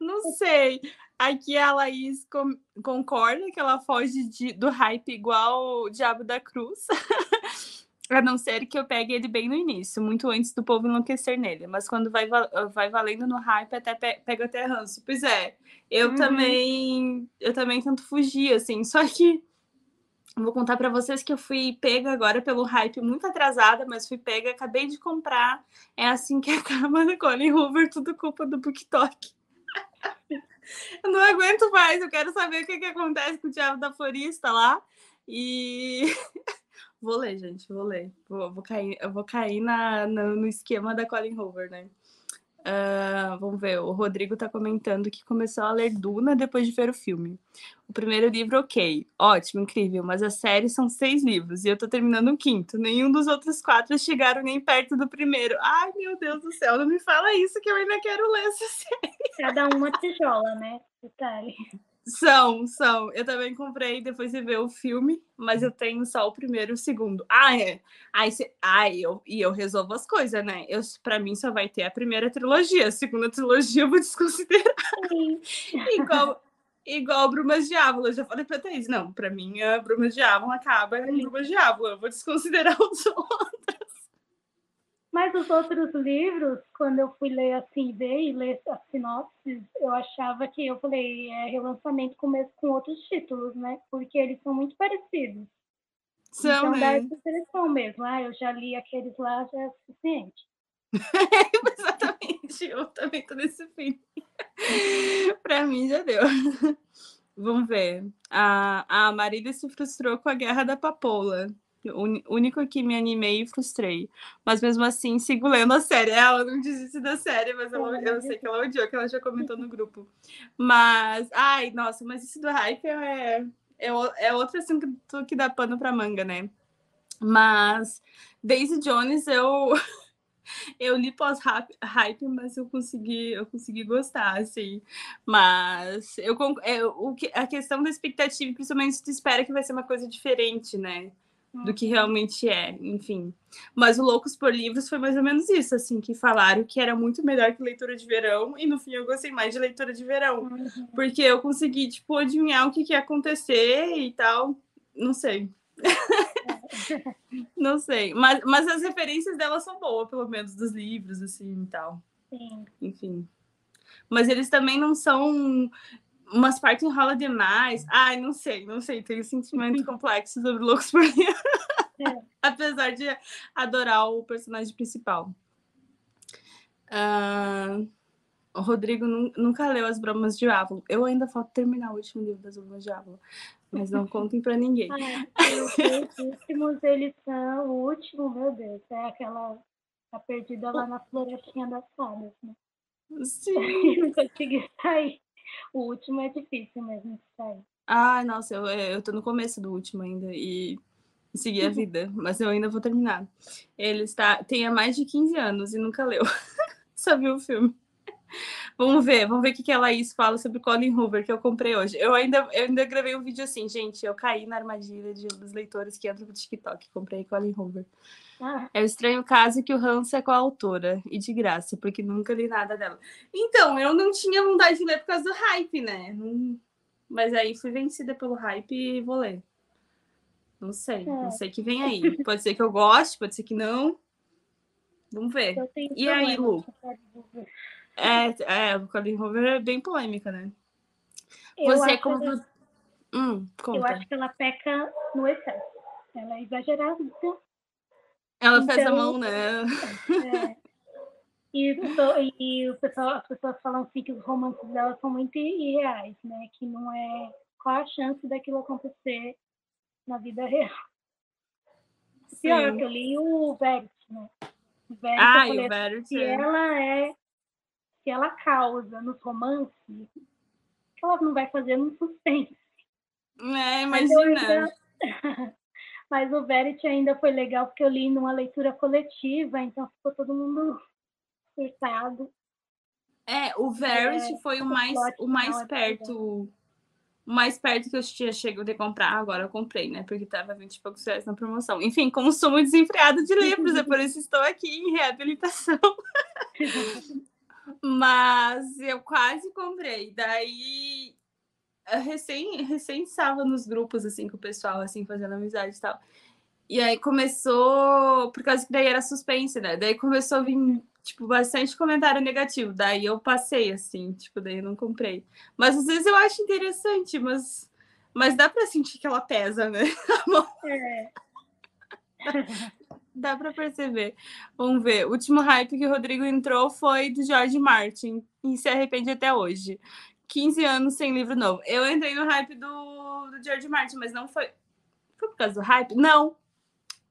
não sei. Aqui a Laís com, concorda que ela foge de, do hype igual o Diabo da Cruz. a não ser que eu pegue ele bem no início, muito antes do povo enlouquecer nele. Mas quando vai, vai valendo no hype, até pe pega até ranço. Pois é, eu uhum. também eu também tento fugir, assim. Só que vou contar para vocês que eu fui pega agora pelo hype muito atrasada, mas fui pega, acabei de comprar. É assim que acaba da Colin Hoover, tudo culpa do BookTok. Eu não aguento mais, eu quero saber o que, que acontece com o Diabo da Florista lá. E vou ler, gente, vou ler. Vou, vou cair, eu vou cair na, no, no esquema da Colin Hoover, né? Uh, vamos ver, o Rodrigo está comentando que começou a ler Duna depois de ver o filme. O primeiro livro, ok, ótimo, incrível, mas a série são seis livros e eu estou terminando o quinto. Nenhum dos outros quatro chegaram nem perto do primeiro. Ai, meu Deus do céu, não me fala isso que eu ainda quero ler essa série. Cada uma tijola, né? Detalhe. São, são. Eu também comprei depois de ver o filme, mas eu tenho só o primeiro e o segundo. Ah, é. Aí, cê... Ai, eu... E eu resolvo as coisas, né? Eu, pra mim só vai ter a primeira trilogia. A segunda trilogia eu vou desconsiderar. igual, igual Brumas de Ávila. Eu já falei pra Thaís, não, pra mim a Brumas de Ávila acaba em Brumas de Ávila. Eu vou desconsiderar os outros. Mas os outros livros, quando eu fui ler assim, ver e ler as sinopses, eu achava que, eu falei, é relançamento com, com outros títulos, né? Porque eles são muito parecidos. São, então né? dá essa impressão mesmo. Ah, eu já li aqueles lá, já é suficiente. Exatamente, eu também tô nesse fim. Para mim já deu. Vamos ver. A, a Marília se frustrou com a Guerra da Papoula único que me animei e frustrei. Mas mesmo assim, sigo lendo a série. Ela não desiste da série, mas ela, eu sei que ela odiou, que ela já comentou no grupo. Mas, ai, nossa, mas isso do hype é, é, é outro assunto que dá pano pra manga, né? Mas Daisy Jones, eu. eu li pós-hype, mas eu consegui, eu consegui gostar, assim. Mas eu, é, o que, a questão da expectativa, principalmente se tu espera que vai ser uma coisa diferente, né? Do que realmente é, enfim. Mas o Loucos por Livros foi mais ou menos isso, assim, que falaram que era muito melhor que leitura de verão, e no fim eu gostei mais de leitura de verão. Uhum. Porque eu consegui, tipo, adivinhar o que, que ia acontecer e tal. Não sei. Não sei. Mas, mas as referências dela são boas, pelo menos, dos livros, assim e tal. Sim. Enfim. Mas eles também não são. Umas partes enrola demais. Ai, não sei, não sei. Tenho sentimento complexo sobre Loucos por Mim. É. Apesar de adorar o personagem principal. Uh, o Rodrigo nunca leu As Bromas de Ávalo. Eu ainda falta terminar o último livro das Bromas de Ávalo. Mas não contem para ninguém. Os últimos, eles são. O último, meu Deus, é aquela. Tá perdida lá na florestinha das fadas, né? Sim. não consegui sair. O último é difícil mesmo de sair. Ah, nossa, eu, eu tô no começo do último ainda e segui a vida, mas eu ainda vou terminar. Ele está, tem há mais de 15 anos e nunca leu. Só viu o filme. Vamos ver, vamos ver o que, que a Laís fala sobre Colin Hoover, que eu comprei hoje. Eu ainda, eu ainda gravei um vídeo assim, gente. Eu caí na armadilha de, dos leitores que entram pro TikTok. Comprei Colin Hoover. Ah. É o estranho caso que o Hans é com a autora, e de graça, porque nunca li nada dela. Então, eu não tinha vontade de ler por causa do hype, né? Não... Mas aí fui vencida pelo hype e vou ler. Não sei, é. não sei que vem aí. Pode ser que eu goste, pode ser que não. Vamos ver. E aí, Lu? É, é, o Colin Hoover é bem polêmica, né? Eu Você como. Ela... Hum, conta. Eu acho que ela peca no excesso. Ela é exagerada. Ela então, fez a mão, né? É. E, e o pessoal, as pessoas falam assim que os romances dela são muito irreais, né? Que não é. Qual a chance daquilo acontecer na vida real? Pior, que eu li o Verity, né? O Verity, ah, o Verity. Se ela é que ela causa nos romances, que ela não vai fazer no suspense. É, imagina. Ainda... Mas o Verity ainda foi legal porque eu li numa leitura coletiva, então ficou todo mundo surtado. É, o Verity é, foi o mais, o mais é perto. O mais perto que eu tinha chegado de comprar, agora eu comprei, né? Porque tava 20 e poucos reais na promoção. Enfim, consumo desenfreado de livros, é por isso estou aqui em reabilitação. Mas eu quase comprei. Daí recém, recém estava nos grupos assim com o pessoal, assim, fazendo amizade e tal. E aí começou, por causa que daí era suspense, né? Daí começou a vir, tipo, bastante comentário negativo. Daí eu passei, assim, tipo, daí eu não comprei. Mas às vezes eu acho interessante, mas, mas dá pra sentir que ela pesa, né? É. Dá para perceber. Vamos ver. O último hype que o Rodrigo entrou foi do George Martin e se arrepende até hoje. 15 anos sem livro novo. Eu entrei no hype do, do George Martin, mas não foi. Foi por causa do hype? Não.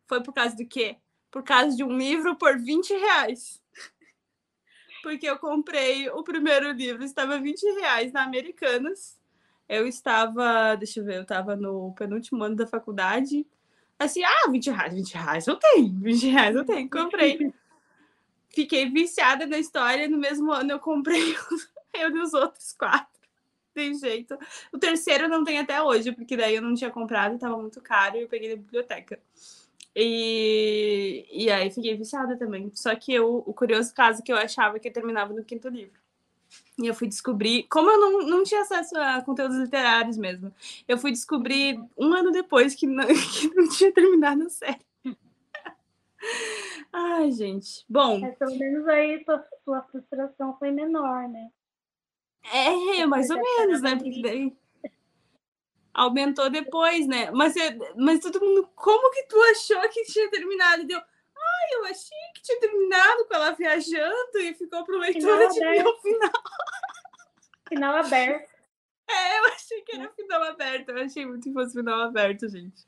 Foi por causa do quê? Por causa de um livro por 20 reais. Porque eu comprei o primeiro livro, estava 20 reais na Americanas. Eu estava, deixa eu ver, eu estava no penúltimo ano da faculdade Assim, ah, 20 reais, 20 reais eu tenho, 20 reais eu tenho, comprei. Fiquei viciada na história, no mesmo ano eu comprei eu e os outros quatro. Tem jeito. O terceiro não tem até hoje, porque daí eu não tinha comprado, estava muito caro e eu peguei na biblioteca. E, e aí fiquei viciada também. Só que eu, o curioso caso que eu achava que eu terminava no quinto livro. E eu fui descobrir, como eu não, não tinha acesso a conteúdos literários mesmo, eu fui descobrir um ano depois que não, que não tinha terminado a série. Ai, gente. Bom. Mas pelo menos aí sua, sua frustração foi menor, né? É, mais ou menos, né? Porque daí aumentou depois, né? Mas, mas todo mundo, como que tu achou que tinha terminado? Deu, Ai, eu achei que tinha terminado com ela viajando e ficou pro leitura de o final. Final aberto. É, eu achei que era final aberto. Eu achei muito que fosse final aberto, gente.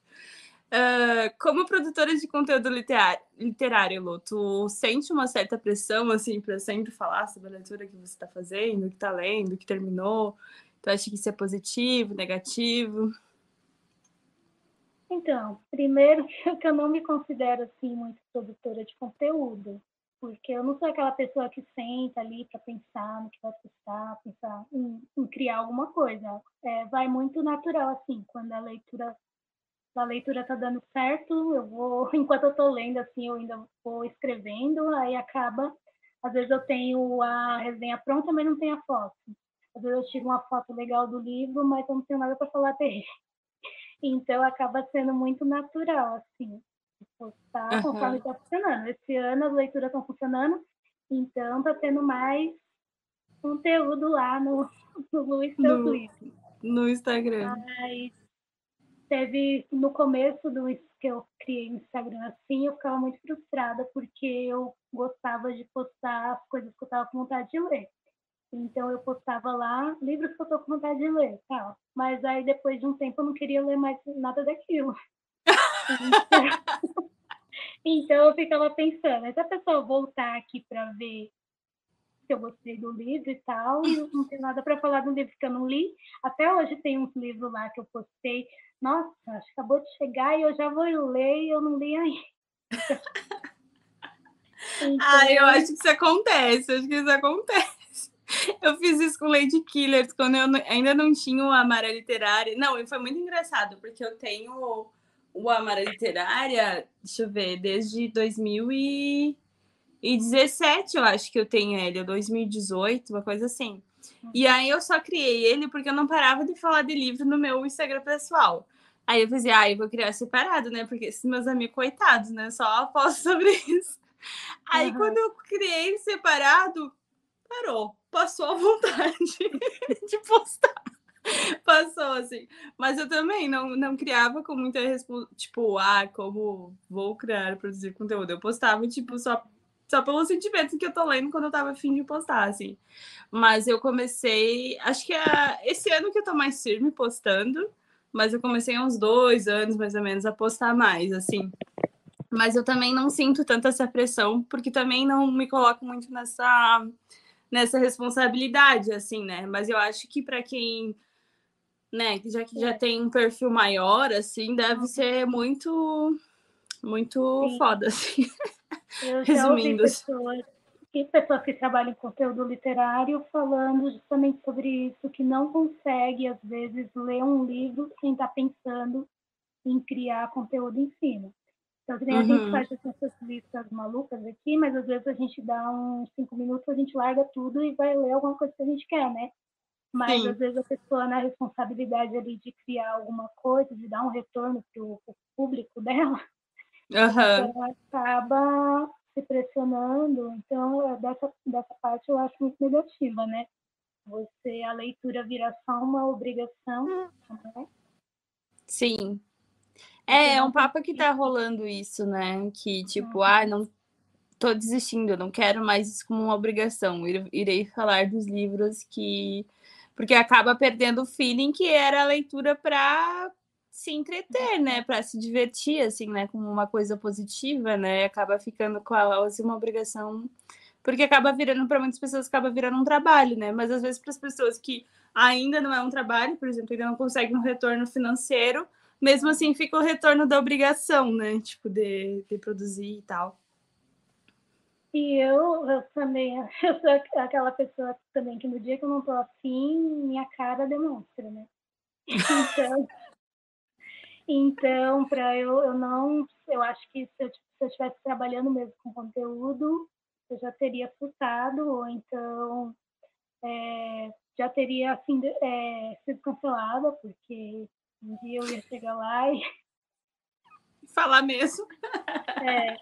Uh, como produtora de conteúdo literário, literário, Lu, tu sente uma certa pressão, assim, para sempre falar sobre a leitura que você está fazendo, que está lendo, que terminou? Tu acha que isso é positivo, negativo? Então, primeiro que eu não me considero assim muito produtora de conteúdo. porque eu não sou aquela pessoa que senta ali para pensar no que vai postar, pensar em, em criar alguma coisa. É, vai muito natural, assim, quando a leitura a leitura tá dando certo, eu vou, enquanto eu tô lendo, assim, eu ainda vou escrevendo, aí acaba, às vezes eu tenho a resenha pronta, mas não tenho a foto. Às vezes eu tiro uma foto legal do livro, mas eu não tenho nada para falar dele. Então acaba sendo muito natural, assim, postar uhum. conforme está funcionando. Esse ano as leituras estão funcionando, então tá tendo mais conteúdo lá no, no Luiz no, no Instagram. Mas teve no começo do que eu criei no Instagram assim, eu ficava muito frustrada porque eu gostava de postar as coisas que eu estava com vontade de ler. Então eu postava lá livros que eu tô com vontade de ler, tal. Mas aí depois de um tempo eu não queria ler mais nada daquilo. então, então eu ficava pensando, se a pessoa voltar aqui para ver se eu gostei do livro e tal, e não tenho nada para falar de um livro que eu não li. Até hoje tem uns livros lá que eu postei nossa, acho que acabou de chegar e eu já vou ler e eu não li ainda. então... Ah, eu acho que isso acontece, acho que isso acontece. Eu fiz isso com Lady Killers quando eu ainda não tinha o Amara Literária. Não, e foi muito engraçado, porque eu tenho o Amara Literária, deixa eu ver, desde 2017, eu acho que eu tenho ele, ou 2018, uma coisa assim. E aí eu só criei ele porque eu não parava de falar de livro no meu Instagram pessoal. Aí eu pensei, ah, eu vou criar separado, né? Porque esses meus amigos, coitados, né? Só posto sobre isso. Aí uhum. quando eu criei separado, parou. Passou a vontade de postar. Passou, assim. Mas eu também não, não criava com muita tipo, ah, como vou criar, produzir conteúdo. Eu postava, tipo, só só pelo sentimento que eu tô lendo quando eu tava afim de postar, assim. Mas eu comecei, acho que é esse ano que eu tô mais firme postando, mas eu comecei há uns dois anos, mais ou menos, a postar mais, assim. Mas eu também não sinto tanta essa pressão, porque também não me coloco muito nessa, nessa responsabilidade, assim, né? Mas eu acho que para quem, né, já que já tem um perfil maior, assim, deve ser muito, muito Sim. foda, assim. Eu já ouvi pessoas, pessoas que trabalham em conteúdo literário falando justamente sobre isso, que não consegue, às vezes, ler um livro sem estar pensando em criar conteúdo em cima. Então, uhum. a gente uhum. faz essas listas malucas aqui, mas às vezes a gente dá uns cinco minutos, a gente larga tudo e vai ler alguma coisa que a gente quer, né? Mas Sim. às vezes a pessoa na responsabilidade ali de criar alguma coisa, de dar um retorno para o público dela, Uhum. Então, acaba se pressionando. Então, é, dessa, dessa parte eu acho muito negativa, né? Você, a leitura vira só uma obrigação, né? Sim. É, é um papo que tá rolando isso, né? Que, tipo, uhum. ah, não tô desistindo, não quero mais isso como uma obrigação. Irei falar dos livros que. Porque acaba perdendo o feeling que era a leitura para se entreter, né, para se divertir, assim, né, como uma coisa positiva, né, acaba ficando quase uma obrigação, porque acaba virando, para muitas pessoas, acaba virando um trabalho, né, mas às vezes para as pessoas que ainda não é um trabalho, por exemplo, ainda não conseguem um retorno financeiro, mesmo assim fica o retorno da obrigação, né, tipo, de, de produzir e tal. E eu, eu também, eu sou aquela pessoa também que no dia que eu não tô afim, minha cara demonstra, né? Então, então, para eu, eu não, eu acho que se eu, se eu estivesse trabalhando mesmo com conteúdo, eu já teria surtado, ou então é, já teria assim, é, sido cancelada, porque um dia eu ia chegar lá e. Falar mesmo. É,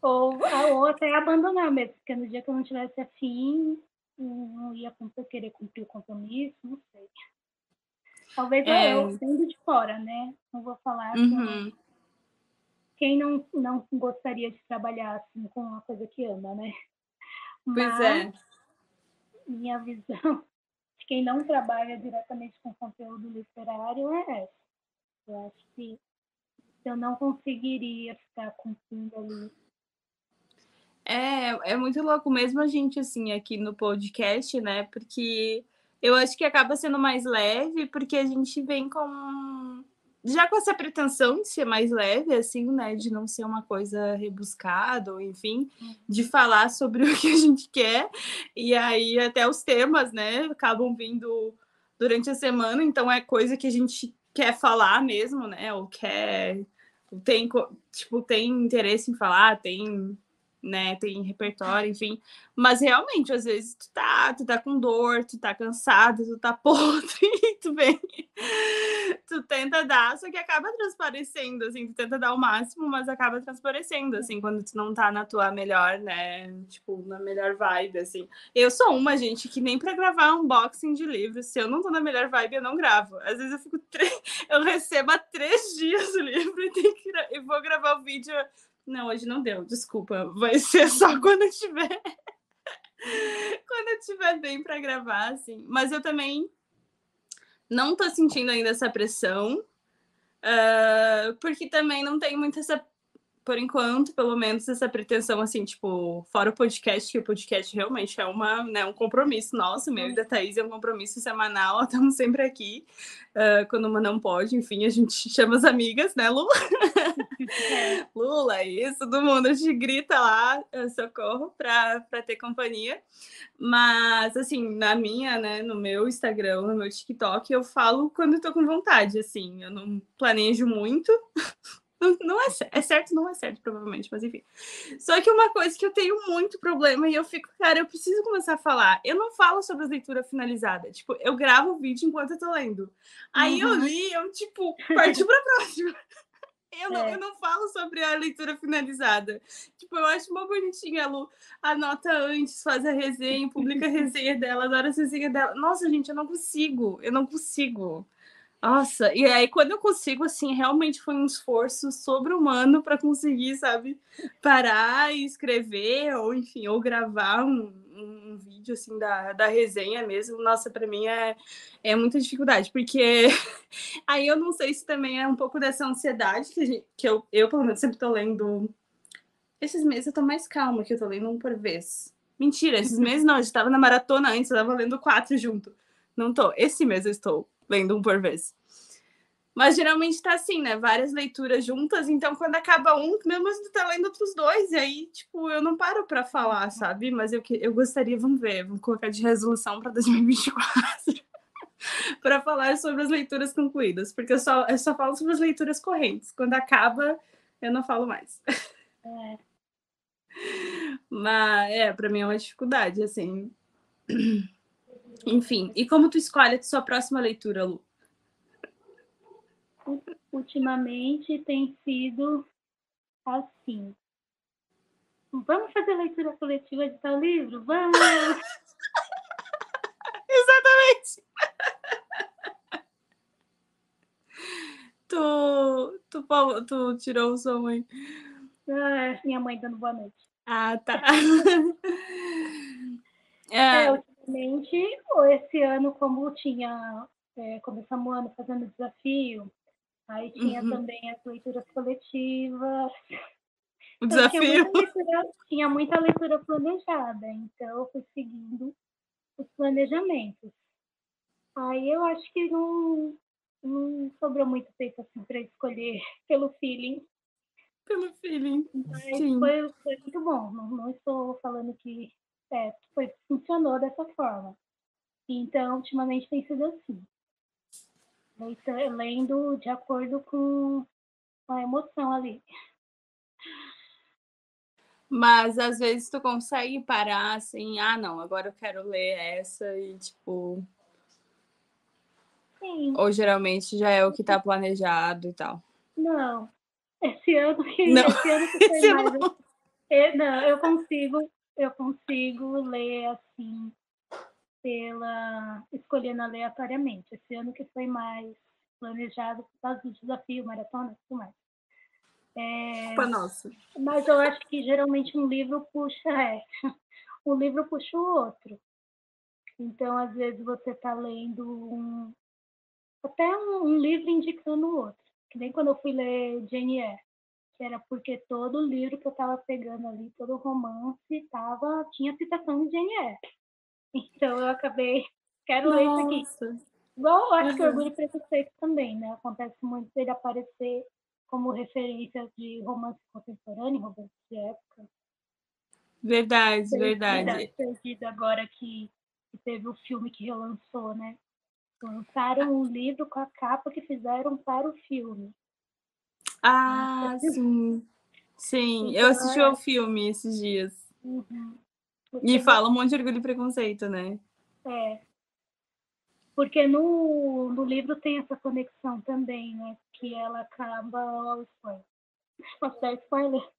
ou, ou até abandonar mesmo, porque no dia que eu não tivesse afim, não ia querer cumprir o compromisso, não sei. Talvez é... eu, sendo de fora, né? Não vou falar uhum. quem não, não gostaria de trabalhar assim, com uma coisa que ama, né? Pois Mas, é. Minha visão quem não trabalha diretamente com conteúdo literário é essa. Eu acho que eu não conseguiria ficar cumprindo ali é, é muito louco mesmo a gente, assim, aqui no podcast, né? Porque eu acho que acaba sendo mais leve, porque a gente vem com já com essa pretensão de ser mais leve, assim, né? De não ser uma coisa rebuscada, ou enfim, de falar sobre o que a gente quer. E aí até os temas, né, acabam vindo durante a semana, então é coisa que a gente quer falar mesmo, né? Ou quer tem tipo tem interesse em falar, tem né, tem repertório, enfim. Mas realmente, às vezes, tu tá, tu tá com dor, tu tá cansado, tu tá podre, tu vem, tu tenta dar, só que acaba transparecendo, assim, tu tenta dar o máximo, mas acaba transparecendo, assim, quando tu não tá na tua melhor, né, tipo, na melhor vibe, assim. Eu sou uma, gente, que nem pra gravar unboxing de livros, se eu não tô na melhor vibe, eu não gravo. Às vezes eu fico, eu recebo há três dias o livro e, que... e vou gravar o vídeo não, hoje não deu, desculpa. Vai ser só quando eu tiver. quando eu tiver bem para gravar, assim. Mas eu também não tô sentindo ainda essa pressão. Uh, porque também não tem muito essa por enquanto, pelo menos, essa pretensão, assim, tipo, fora o podcast, que o podcast realmente é uma, né, um compromisso nosso, meu e da Thaís, é um compromisso semanal, estamos sempre aqui, uh, quando uma não pode, enfim, a gente chama as amigas, né, Lula? É. Lula, isso, todo mundo, a gente grita lá, uh, socorro, para ter companhia, mas, assim, na minha, né, no meu Instagram, no meu TikTok, eu falo quando tô com vontade, assim, eu não planejo muito, Não, é, é certo, não é certo, provavelmente, mas enfim. Só que uma coisa que eu tenho muito problema e eu fico, cara, eu preciso começar a falar. Eu não falo sobre a leitura finalizada. Tipo, eu gravo o vídeo enquanto eu tô lendo. Aí uhum. eu li, eu, tipo, parti pra próxima. Eu não, é. eu não falo sobre a leitura finalizada. Tipo, eu acho uma bonitinha a Lu. Anota antes, faz a resenha, publica a resenha dela, adora a resenha dela. Nossa, gente, eu não consigo. Eu não consigo. Nossa, e aí quando eu consigo, assim, realmente foi um esforço sobre-humano para conseguir, sabe, parar e escrever, ou enfim, ou gravar um, um vídeo, assim, da, da resenha mesmo. Nossa, para mim é, é muita dificuldade, porque aí eu não sei se também é um pouco dessa ansiedade que, gente, que eu, eu, pelo menos, sempre tô lendo. Esses meses eu tô mais calma, que eu tô lendo um por vez. Mentira, esses meses não, eu estava na maratona antes, eu tava lendo quatro junto. Não tô. Esse mês eu estou lendo um por vez. Mas geralmente tá assim, né? Várias leituras juntas, então quando acaba um, mesmo assim, tá lendo outros dois, e aí, tipo, eu não paro para falar, sabe? Mas eu, eu gostaria, vamos ver, vamos colocar de resolução para 2024. para falar sobre as leituras concluídas, porque eu só, eu só falo sobre as leituras correntes. Quando acaba, eu não falo mais. É. Mas é, para mim é uma dificuldade, assim. Enfim, e como tu escolhe a sua próxima leitura, Lu? Ultimamente tem sido assim. Vamos fazer leitura coletiva de tal livro? Vamos! Exatamente! tu, tu, tu tirou som aí. Ah, minha mãe dando boa noite. Ah, tá. é, é Ultimamente, esse ano, como tinha, é, começamos o ano fazendo desafio, aí tinha uhum. também as leituras coletivas. O então, desafio? Tinha muita, leitura, tinha muita leitura planejada, então eu fui seguindo os planejamentos. Aí eu acho que não, não sobrou muito tempo assim para escolher pelo feeling. Pelo feeling. Mas foi, foi, muito bom. Não, não, estou falando que é, foi, funcionou dessa forma. Então, ultimamente tem sido assim. Lendo de acordo com a emoção ali. Mas às vezes tu consegue parar assim, ah, não, agora eu quero ler essa e tipo. Sim. Ou geralmente já é o que tá planejado e tal. Não. Esse ano que, não. Esse ano que foi mais. Não. Eu, não, eu consigo eu consigo ler assim pela escolhendo aleatoriamente. Esse ano que foi mais planejado por causa do desafio, maratona e tudo mais. É, nossa. Mas eu acho que geralmente um livro puxa, é, um livro puxa o outro. Então, às vezes, você está lendo um, até um, um, livro indicando o outro. Que nem quando eu fui ler Jane Eyre que era porque todo livro que eu estava pegando ali, todo romance, tava, tinha citação de Jane Eyre. Então eu acabei, quero Nossa. ler isso aqui. Igual eu acho uhum. que Orgulho e Preconceito também, né? Acontece muito ele aparecer como referência de romance contemporâneo, romance de época. Verdade, verdade. Perdido agora que, que teve o filme que relançou, né? Lançaram um livro com a capa que fizeram para o filme. Ah, sim. Sim, então, eu assisti ao filme esses dias. Uhum. E fala um monte de orgulho e preconceito, né? É. Porque no, no livro tem essa conexão também, né? Que ela acaba. Ó, spoiler. Posso dar spoiler?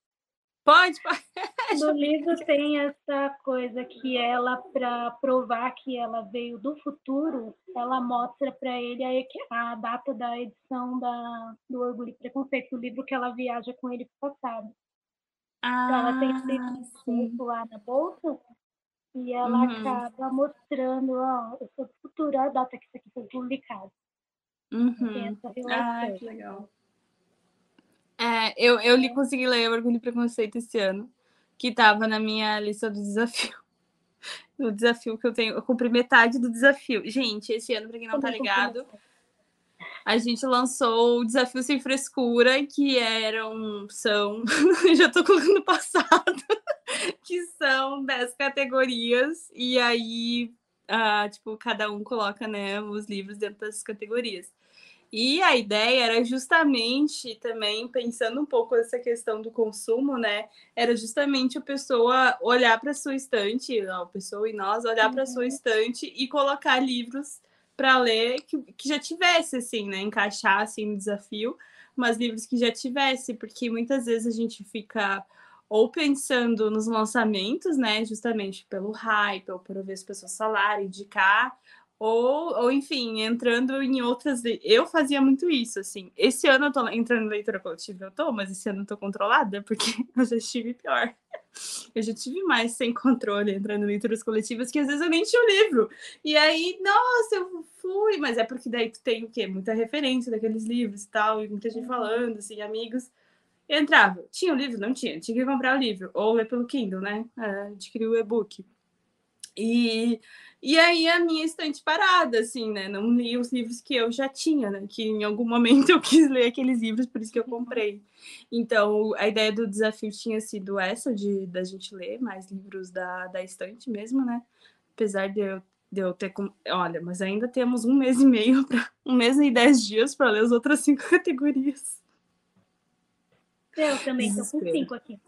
Pode, pode. No livro tem essa coisa que ela, para provar que ela veio do futuro, ela mostra para ele a, a, data da edição da, do Orgulho e Preconceito, do livro que ela viaja com ele para o passado. Ah, então, ela tem esse lá na bolsa e ela uhum. acaba mostrando, ó, eu sou do futuro, a data que isso aqui foi publicado. Uhum. Ah, que legal. É, eu, eu li, consegui ler Orgulho e Preconceito esse ano, que estava na minha lista do desafio. No desafio que eu tenho, eu cumpri metade do desafio. Gente, esse ano, para quem não tá ligado, a gente lançou o Desafio Sem Frescura, que eram, são, já tô colocando passado, que são 10 categorias, e aí, uh, tipo, cada um coloca, né, os livros dentro dessas categorias. E a ideia era justamente também pensando um pouco essa questão do consumo, né? Era justamente a pessoa olhar para sua estante, a pessoa e nós olhar uhum. para sua estante e colocar livros para ler que, que já tivesse assim, né? Encaixar assim no desafio, mas livros que já tivesse, porque muitas vezes a gente fica ou pensando nos lançamentos, né, justamente pelo hype, ou por ver as pessoas falarem, indicar, ou, ou enfim, entrando em outras. Eu fazia muito isso, assim. Esse ano eu tô entrando em leitura coletiva, eu tô, mas esse ano eu tô controlada, porque eu já estive pior. Eu já tive mais sem controle entrando em leituras coletivas, que às vezes eu nem tinha o livro. E aí, nossa, eu fui, mas é porque daí tu tem o quê? Muita referência daqueles livros e tal, e muita gente uhum. falando, assim, amigos. Eu entrava, tinha o livro? Não tinha, tinha que comprar o livro, ou ler pelo Kindle, né? É, adquirir o e-book. E e aí a minha estante parada, assim, né? Não li os livros que eu já tinha, né? Que em algum momento eu quis ler aqueles livros, por isso que eu comprei. Então, a ideia do desafio tinha sido essa, de da gente ler mais livros da, da estante mesmo, né? Apesar de eu, de eu ter. Olha, mas ainda temos um mês e meio, pra, um mês e dez dias para ler as outras cinco categorias. Eu também estou com cinco aqui.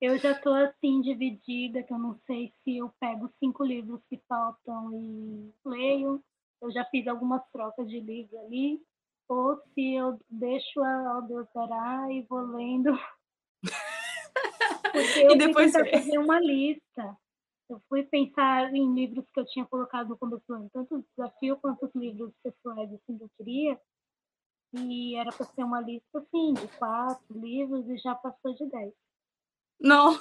Eu já estou assim dividida, que eu não sei se eu pego cinco livros que faltam e leio. Eu já fiz algumas trocas de livro ali, ou se eu deixo a Deus dará e vou lendo. Porque eu e depois fui tentar fazer uma lista. Eu fui pensar em livros que eu tinha colocado no começo tanto o desafio quanto os livros pessoais assim, que eu queria. E era para ser uma lista assim, de quatro livros e já passou de dez. Não.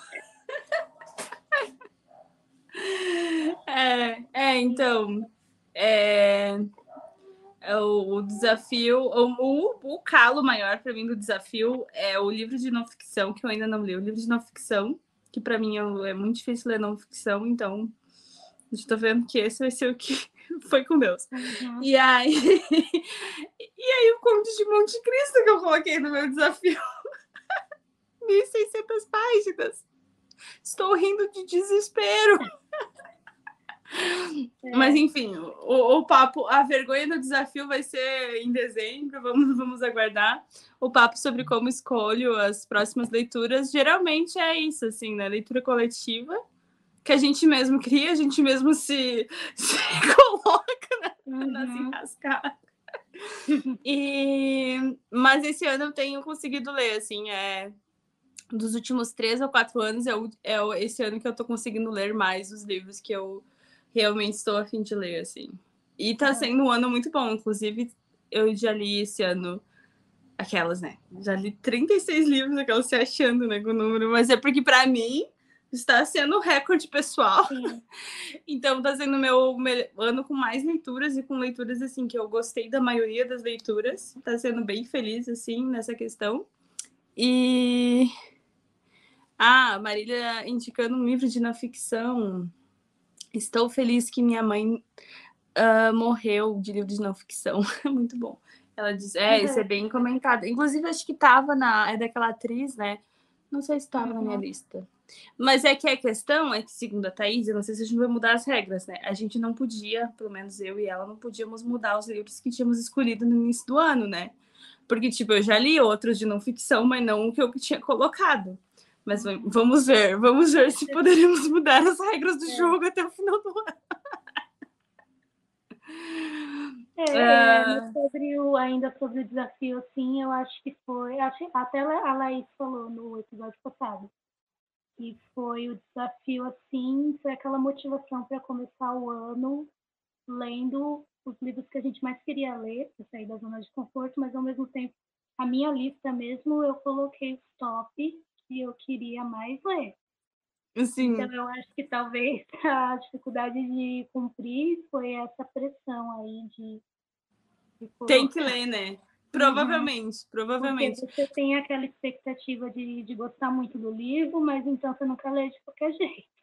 É, é então. É, é o, o, desafio, o, o, calo maior para mim do desafio é o livro de não ficção, que eu ainda não li. O livro de não ficção, que para mim é, é, muito difícil ler não ficção, então estou vendo que esse vai ser o que foi com Deus. Uhum. E aí, e aí o Conde de Monte Cristo que eu coloquei no meu desafio. 1.600 páginas. Estou rindo de desespero. É. Mas enfim, o, o, papo, a vergonha do desafio vai ser em dezembro, vamos, vamos aguardar. O papo sobre como escolho as próximas leituras, geralmente é isso, assim, né? Leitura coletiva, que a gente mesmo cria, a gente mesmo se, se coloca né? uhum. nas enrascadas. e, mas esse ano eu tenho conseguido ler, assim, é, dos últimos três ou quatro anos, é, o, é esse ano que eu tô conseguindo ler mais os livros que eu realmente estou a fim de ler, assim. E tá sendo um ano muito bom, inclusive eu já li esse ano aquelas, né? Já li 36 livros, aquelas se achando, né, com o número, mas é porque para mim está sendo um recorde pessoal. Sim. Então tá sendo meu, meu ano com mais leituras e com leituras assim que eu gostei da maioria das leituras. Tá sendo bem feliz assim nessa questão. E ah, Marília indicando um livro de não ficção. Estou feliz que minha mãe uh, morreu de livro de não ficção. Muito bom. Ela diz, é, isso é bem comentado. Inclusive, acho que tava na. É daquela atriz, né? Não sei se estava uhum. na minha uhum. lista. Mas é que a questão é que, segundo a Thaís, eu não sei se a gente vai mudar as regras, né? A gente não podia, pelo menos eu e ela, não podíamos mudar os livros que tínhamos escolhido no início do ano, né? Porque, tipo, eu já li outros de não ficção, mas não o que eu tinha colocado. Mas vamos ver, vamos ver se poderemos mudar as regras do é. jogo até o final do ano. É, é... sobre o, ainda sobre o desafio, assim, eu acho que foi. Acho, até a Laís falou no episódio passado. E foi o desafio, assim, foi aquela motivação para começar o ano lendo os livros que a gente mais queria ler, para sair da zona de conforto, mas ao mesmo tempo, a minha lista mesmo, eu coloquei os top que eu queria mais ler. Sim. Então, eu acho que talvez a dificuldade de cumprir foi essa pressão aí de. de Tem que ler, né? Provavelmente, uhum. provavelmente. Porque você tem aquela expectativa de, de gostar muito do livro, mas então você nunca lê de qualquer jeito.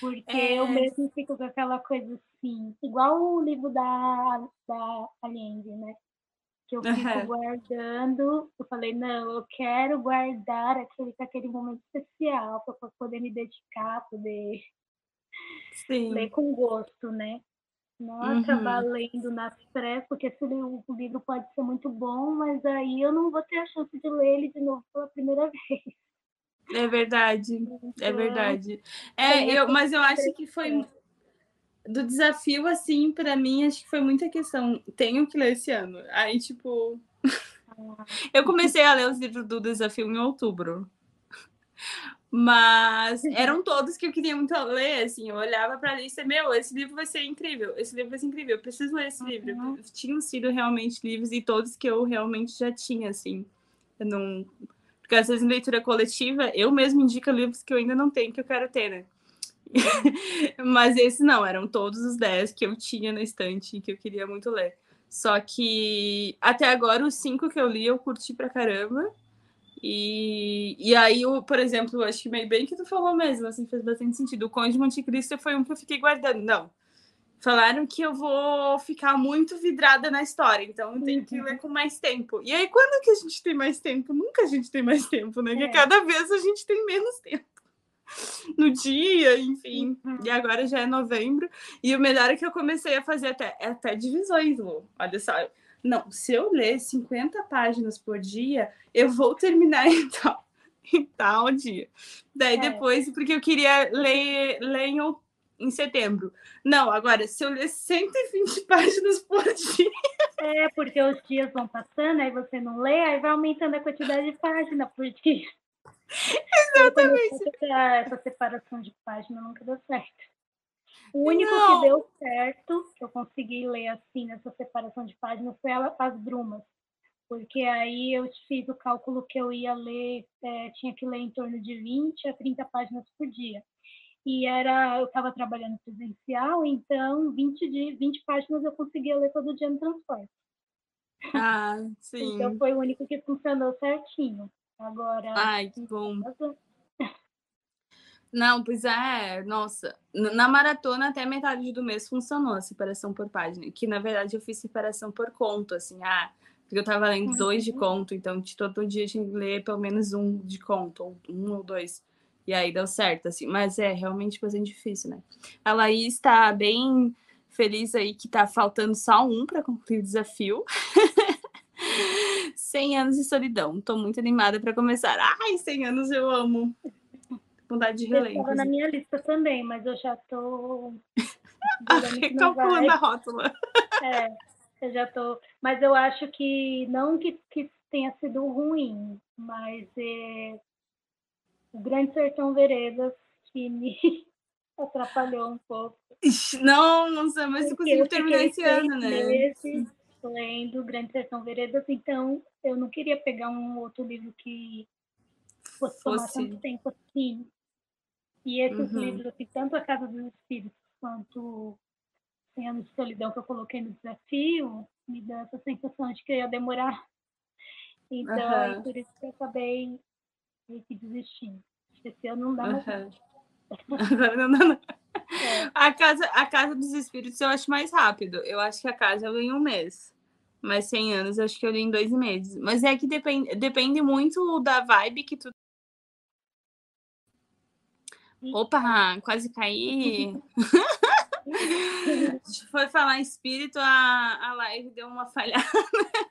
Porque é... eu mesmo fico com aquela coisa assim, igual o livro da, da Allende, né? Que eu fico uhum. guardando, eu falei, não, eu quero guardar aquele, aquele momento especial para poder me dedicar, poder Sim. ler com gosto, né? Não uhum. acabar lendo nas pressas, porque esse livro, o livro pode ser muito bom, mas aí eu não vou ter a chance de ler ele de novo pela primeira vez. É verdade, é então, é verdade. É, eu, mas eu acho que foi do desafio, assim, para mim, acho que foi muita questão. Tenho que ler esse ano. Aí, tipo. Eu comecei a ler os livros do desafio em outubro. Mas eram todos que eu queria muito ler, assim, eu olhava para a lista, meu, esse livro vai ser incrível, esse livro vai ser incrível, eu preciso ler esse uhum. livro. Tinham sido realmente livros e todos que eu realmente já tinha, assim. Eu não... Porque às vezes em leitura coletiva, eu mesmo indico livros que eu ainda não tenho, que eu quero ter, né? Mas esse não, eram todos os 10 que eu tinha na estante e que eu queria muito ler. Só que até agora, os cinco que eu li, eu curti pra caramba. E, e aí, eu, por exemplo, acho que meio bem que tu falou mesmo, assim, fez bastante sentido. O Conde de Monte Cristo foi um que eu fiquei guardando. Não. Falaram que eu vou ficar muito vidrada na história, então eu tenho que uhum. ler com mais tempo. E aí, quando que a gente tem mais tempo? Nunca a gente tem mais tempo, né? É. Porque cada vez a gente tem menos tempo no dia, enfim. Uhum. E agora já é novembro. E o melhor é que eu comecei a fazer até, até divisões, Lu. Olha só, não, se eu ler 50 páginas por dia, eu vou terminar em tal, em tal dia. Daí é. depois, porque eu queria ler, ler em, em setembro. Não, agora, se eu ler 120 páginas por dia. É, porque os dias vão passando, aí você não lê, aí vai aumentando a quantidade de páginas por dia. Exatamente. Essa separação de página nunca deu certo. O único não. que deu certo, que eu consegui ler assim nessa separação de páginas, foi as brumas. Porque aí eu fiz o cálculo que eu ia ler, é, tinha que ler em torno de 20 a 30 páginas por dia. E era, eu estava trabalhando presencial, então 20, de, 20 páginas eu conseguia ler todo dia no transporte. Ah, sim. Então foi o único que funcionou certinho. Agora. Ai, que bom. Não, pois é, nossa. Na maratona, até metade do mês funcionou a separação por página. Que na verdade eu fiz separação por conto, assim, ah, porque eu tava lendo dois de uhum. conto, então de todo dia tinha que ler pelo menos um de conto, ou um ou dois. E aí deu certo, assim. Mas é realmente bastante difícil, né? A Laís está bem feliz aí que tá faltando só um para concluir o desafio. 100 anos de solidão. Tô muito animada para começar. Ai, 100 anos eu amo vontade de reler. Estava na minha lista também, mas eu já tô. Calculando a rótula. É, eu já tô. Mas eu acho que não que, que tenha sido ruim, mas é... o Grande Sertão Veredas que me atrapalhou um pouco. Não, não sei, mas eu consegui terminar esse ano, né? Meses lendo Grande Sertão Veredas, então eu não queria pegar um outro livro que fosse, fosse... tomar tanto tempo assim. E esses uhum. livros, assim, tanto A Casa dos Espíritos quanto Cem Anos de Solidão que eu coloquei no desafio, me dá essa sensação de que eu ia demorar. Então, uhum. por isso que eu acabei meio que desistindo. Esse ano não dá mais. Agora não dá, não. É. A casa, a casa dos espíritos eu acho mais rápido. Eu acho que a casa eu li em um mês. Mas 100 anos eu acho que eu li em dois meses. Mas é que depende, depende muito da vibe que tu. Opa, quase caí. Foi falar em espírito, a, a live deu uma falhada.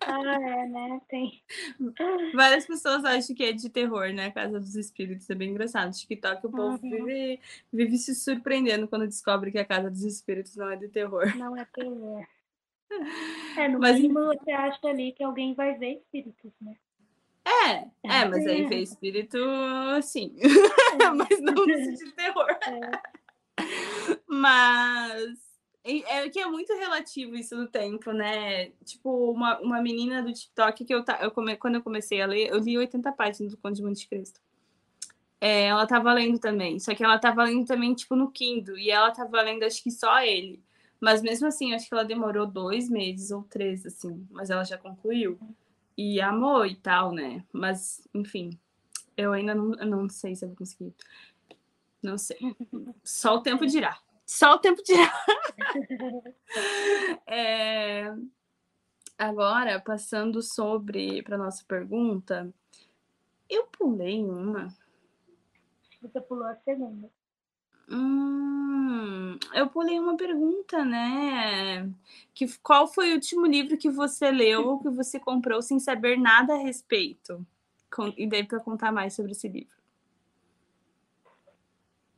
Ah, é, né? Tem. Várias pessoas acham que é de terror, né? Casa dos Espíritos. É bem engraçado. TikTok, o povo Uhum. vive, vive se surpreendendo quando descobre que a Casa dos Espíritos não é de terror. Não é terror. É, no Mas- mínimo você acha ali que alguém vai ver espíritos, né? É, é, mas aí vê espírito sim. mas não no sentido de terror. Mas é que é muito relativo isso do tempo, né? Tipo, uma, uma menina do TikTok que eu, eu come, quando eu comecei a ler, eu li 80 páginas do Conde de Monte Cristo. É, ela tava lendo também, só que ela tava lendo também, tipo, no Kindle, e ela tava lendo, acho que só ele. Mas mesmo assim, acho que ela demorou dois meses ou três, assim, mas ela já concluiu. E amou e tal, né? Mas, enfim, eu ainda não, não sei se eu vou conseguir. Não sei. Só o tempo dirá. Só o tempo dirá. É, Agora, passando sobre para nossa pergunta, eu pulei uma. Você pulou a segunda. Hum, eu pulei uma pergunta, né? Que, qual foi o último livro que você leu ou que você comprou sem saber nada a respeito? Com- e daí para contar mais sobre esse livro.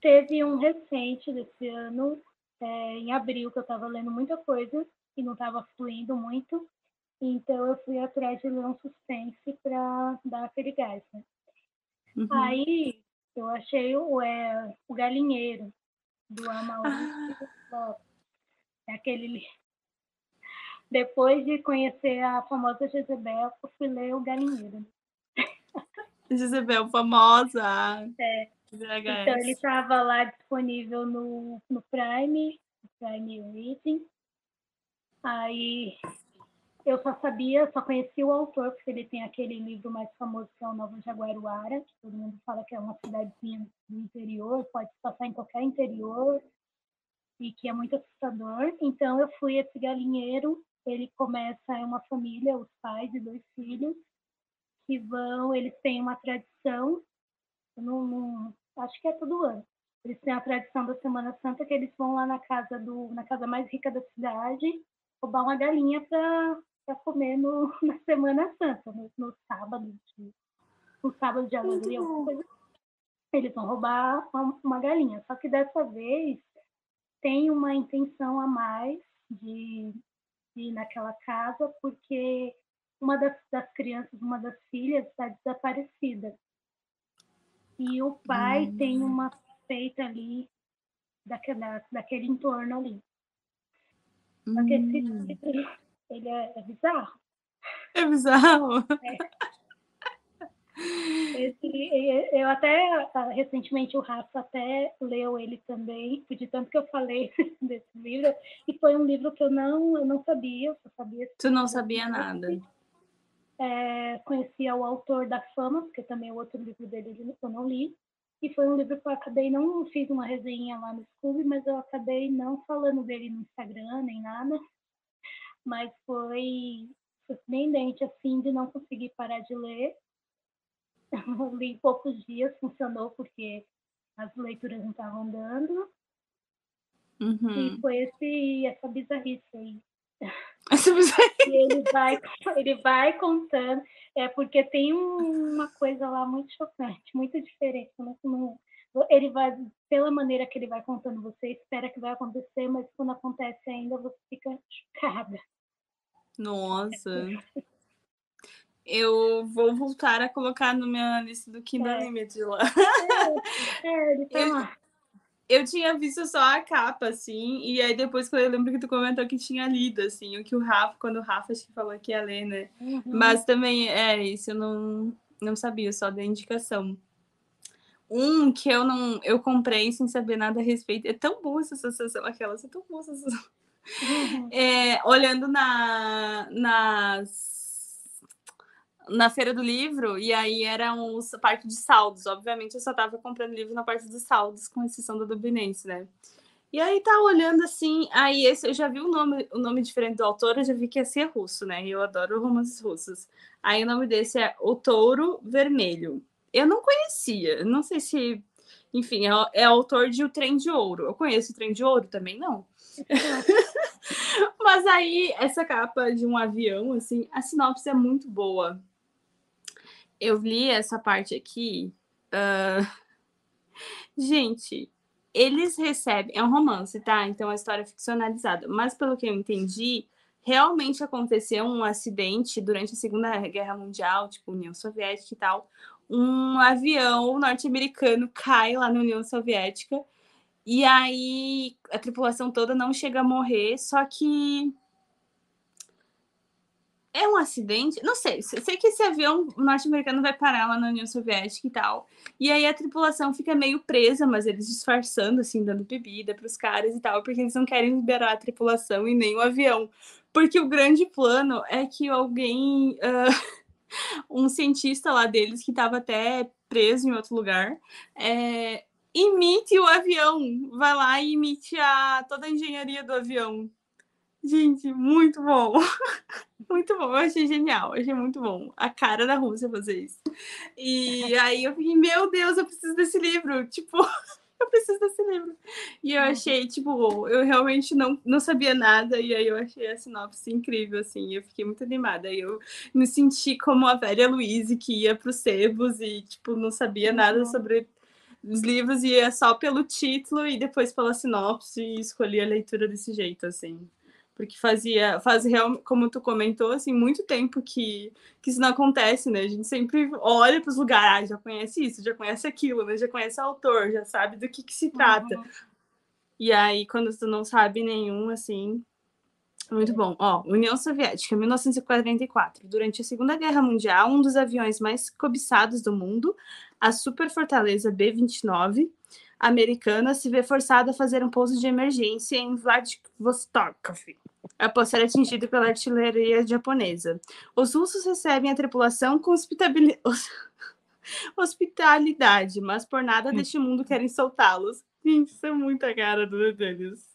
Teve um recente desse ano, é, em abril, que eu estava lendo muita coisa e não estava fluindo muito. Então eu fui atrás de ler um suspense para dar aquele gás, né? Uhum. Aí eu achei o, é, o Galinheiro, do Amauri Lopes. É aquele Depois de conhecer a famosa Jezebel, eu fui ler o Galinheiro. Jezebel famosa. É. VHS. Então ele estava lá disponível no, no Prime, Prime Reading. Aí eu só sabia, só conhecia o autor, porque ele tem aquele livro mais famoso que é o Nova Jaguaruara, que todo mundo fala que é uma cidadezinha do interior, pode passar em qualquer interior, e que é muito assustador. Então eu fui esse galinheiro, ele começa, é uma família, os pais e dois filhos, que vão, eles têm uma tradição, eu não, não- acho que é todo ano. Eles têm a tradição da Semana Santa que eles vão lá na casa do, na casa mais rica da cidade, roubar uma galinha para comer no, na Semana Santa, no, no sábado, de, no sábado de alegria, coisa. Eles vão roubar uma, uma galinha. Só que dessa vez tem uma intenção a mais de, de ir naquela casa, porque uma das, das crianças, uma das filhas, está desaparecida. E o pai Hum. tem uma suspeita ali daquele, daquele entorno ali. Só que esse Hum, livro, ele é, é bizarro. é bizarro. Esse, e- eu até, ah, recentemente, o Rafa até leu ele também, de tanto que eu falei desse livro, e foi um livro que eu não, eu não sabia, eu só sabia Tu não sabia nada. É, conhecia o autor da Fama, porque também o outro livro dele eu não li. E foi um livro que eu acabei, não fiz uma resenha lá no Scooby, mas eu acabei não falando dele no Instagram, nem nada. Mas foi surpreendente, assim, de não conseguir parar de ler. Eu li em poucos dias, funcionou porque as leituras não estavam dando. Uhum. E foi esse, essa bizarrice aí. E ele vai, ele vai contando, é porque tem um- uma coisa lá muito chocante, muito diferente. né? Não- ele vai, pela maneira que ele vai contando, você espera que vai acontecer, mas quando acontece ainda, você fica chocada. Nossa. Eu vou voltar a colocar na minha lista do Kindle É. Unlimited lá. É, ele tá Eu- lá. Eu tinha visto só a capa, assim, e aí depois quando eu lembro que tu comentou que tinha lido, assim, o que o Rafa, quando o Rafa acho que falou que ia ler, né? Uhum. Mas também, é isso, eu não, não sabia, só da indicação. Um que eu não, eu comprei sem saber nada a respeito. É tão boa essa sensação, aquelas, é tão boa essa sensação. Uhum. É, olhando na, nas, na feira do livro, e aí era a parte de saldos. Obviamente, eu só tava comprando livro na parte dos saldos, com exceção da Dubinense, né? E aí tá olhando assim, aí esse eu já vi o nome, o nome diferente do autor, eu já vi que ia ser russo, né? E eu adoro romances russos. Aí o nome desse é O Touro Vermelho. Eu não conhecia, não sei se, enfim, é, é autor de O Trem de Ouro. Eu conheço o Trem de Ouro também, não. Mas aí essa capa de um avião, assim, a sinopse é muito boa. Eu li essa parte aqui. Uh... Gente, eles recebem. É um romance, tá? Então é história ficcionalizada. Mas pelo que eu entendi, realmente aconteceu um acidente durante a Segunda Guerra Mundial, tipo União Soviética e tal. Um avião norte-americano cai lá na União Soviética. E aí a tripulação toda não chega a morrer, só que é um acidente? Não sei. Sei que esse avião norte-americano vai parar lá na União Soviética e tal. E aí a tripulação fica meio presa, mas eles disfarçando, assim, dando bebida para os caras e tal, porque eles não querem liberar a tripulação e nem o avião. Porque o grande plano é que alguém. Uh, um cientista lá deles, que estava até preso em outro lugar, é, imite o avião. Vai lá e imite a, toda a engenharia do avião. Gente, muito bom. Muito bom, eu achei genial, achei muito bom. A cara da Rússia fazer isso. E aí eu fiquei, meu Deus, eu preciso desse livro. Tipo, eu preciso desse livro. E eu achei, tipo, eu realmente não, não sabia nada, e aí eu achei a sinopse incrível, assim, eu fiquei muito animada. E eu me senti como a velha Louise que ia para os sebos e, tipo, não sabia nada uhum. sobre os livros, ia só pelo título e depois pela sinopse e escolhi a leitura desse jeito, assim porque fazia, faz real, como tu comentou, assim, muito tempo que, que isso não acontece, né? A gente sempre olha para os lugares, ah, já conhece isso, já conhece aquilo, né? Já conhece o autor, já sabe do que, que se trata. Uhum. E aí, quando tu não sabe nenhum, assim, muito bom. Ó, União Soviética, 1944. Durante a Segunda Guerra Mundial, um dos aviões mais cobiçados do mundo, a Super Fortaleza B-29, americana, se vê forçada a fazer um pouso de emergência em Vladivostok, após ser atingido pela artilharia japonesa. Os russos recebem a tripulação com hospitalidade, mas por nada deste mundo querem soltá-los. Gente, isso é muita cara do deles.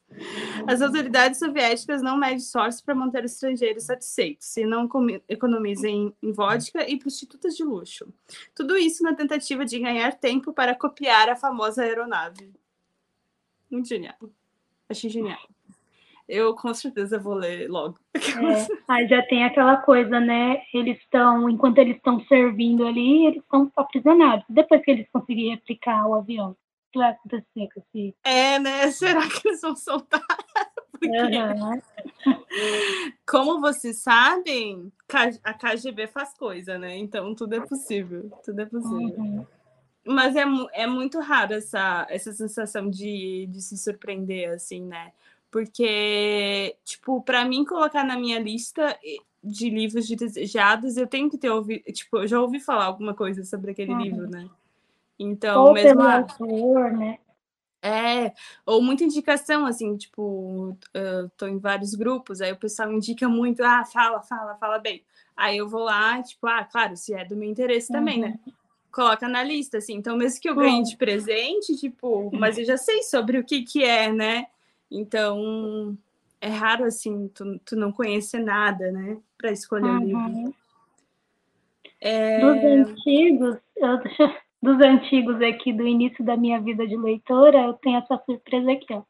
As autoridades soviéticas não medem esforços para manter os estrangeiros satisfeitos e não economizam em vodka e prostitutas de luxo. Tudo isso na tentativa de ganhar tempo para copiar a famosa aeronave. Muito genial. Achei genial. Eu com certeza vou ler logo. É, já tem aquela coisa, né? Eles estão, enquanto eles estão servindo ali, eles estão aprisionados. Depois que eles conseguirem replicar o avião, que vai acontecer com esse. É, né? Será que eles vão soltar? Porque, uhum. como vocês sabem, a KGB faz coisa, né? Então tudo é possível. Tudo é possível. Uhum. Mas é, é muito raro essa, essa sensação de, de se surpreender, assim, né? Porque, tipo, para mim colocar na minha lista de livros de desejados, eu tenho que ter ouvido, tipo, eu já ouvi falar alguma coisa sobre aquele uhum. livro, né? Então, ou mesmo pelo autor, né? É, ou muita indicação, assim, tipo, eu tô em vários grupos, aí o pessoal indica muito, ah, fala, fala, fala bem. Aí eu vou lá, tipo, ah, claro, se é do meu interesse uhum. também, né? Uhum. Coloca na lista, assim. Então, mesmo que eu ganhe de presente, tipo, mas eu já sei sobre o que que é, né? Então, é raro assim, tu, tu não conhecer nada, né, para escolher uhum. o livro. É... Dos antigos, eu, dos antigos aqui do início da minha vida de leitora, eu tenho essa surpresa aqui, ó.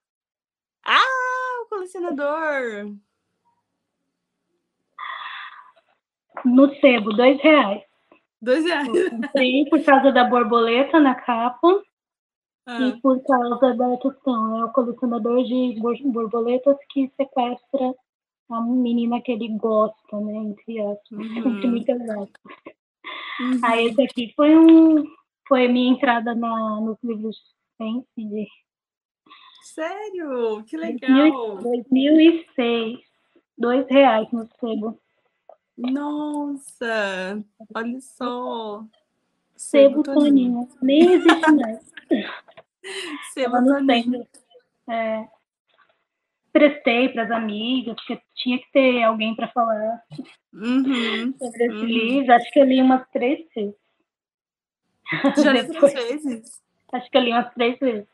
Ah, o colecionador! No sebo, dois reais. Dois reais. Eu comprei por causa da borboleta na capa. Ah. E por causa da questão, é o colecionador de borboletas que sequestra a menina que ele gosta, né? Entre aspas, uhum. entre muitas aspas. Uhum. Aí esse aqui foi um foi minha entrada na, nos livros de de Sério? Que legal! 2006. Dois reais no sebo. Nossa! Olha só! Sebo, sebo Toninho. Nem existe mais. Sebo Toninho. É, prestei para as amigas, porque tinha que ter alguém para falar uhum, sobre esse uhum. livro. Acho que eu li umas três vezes. Já li três vezes? Acho que eu li umas três vezes.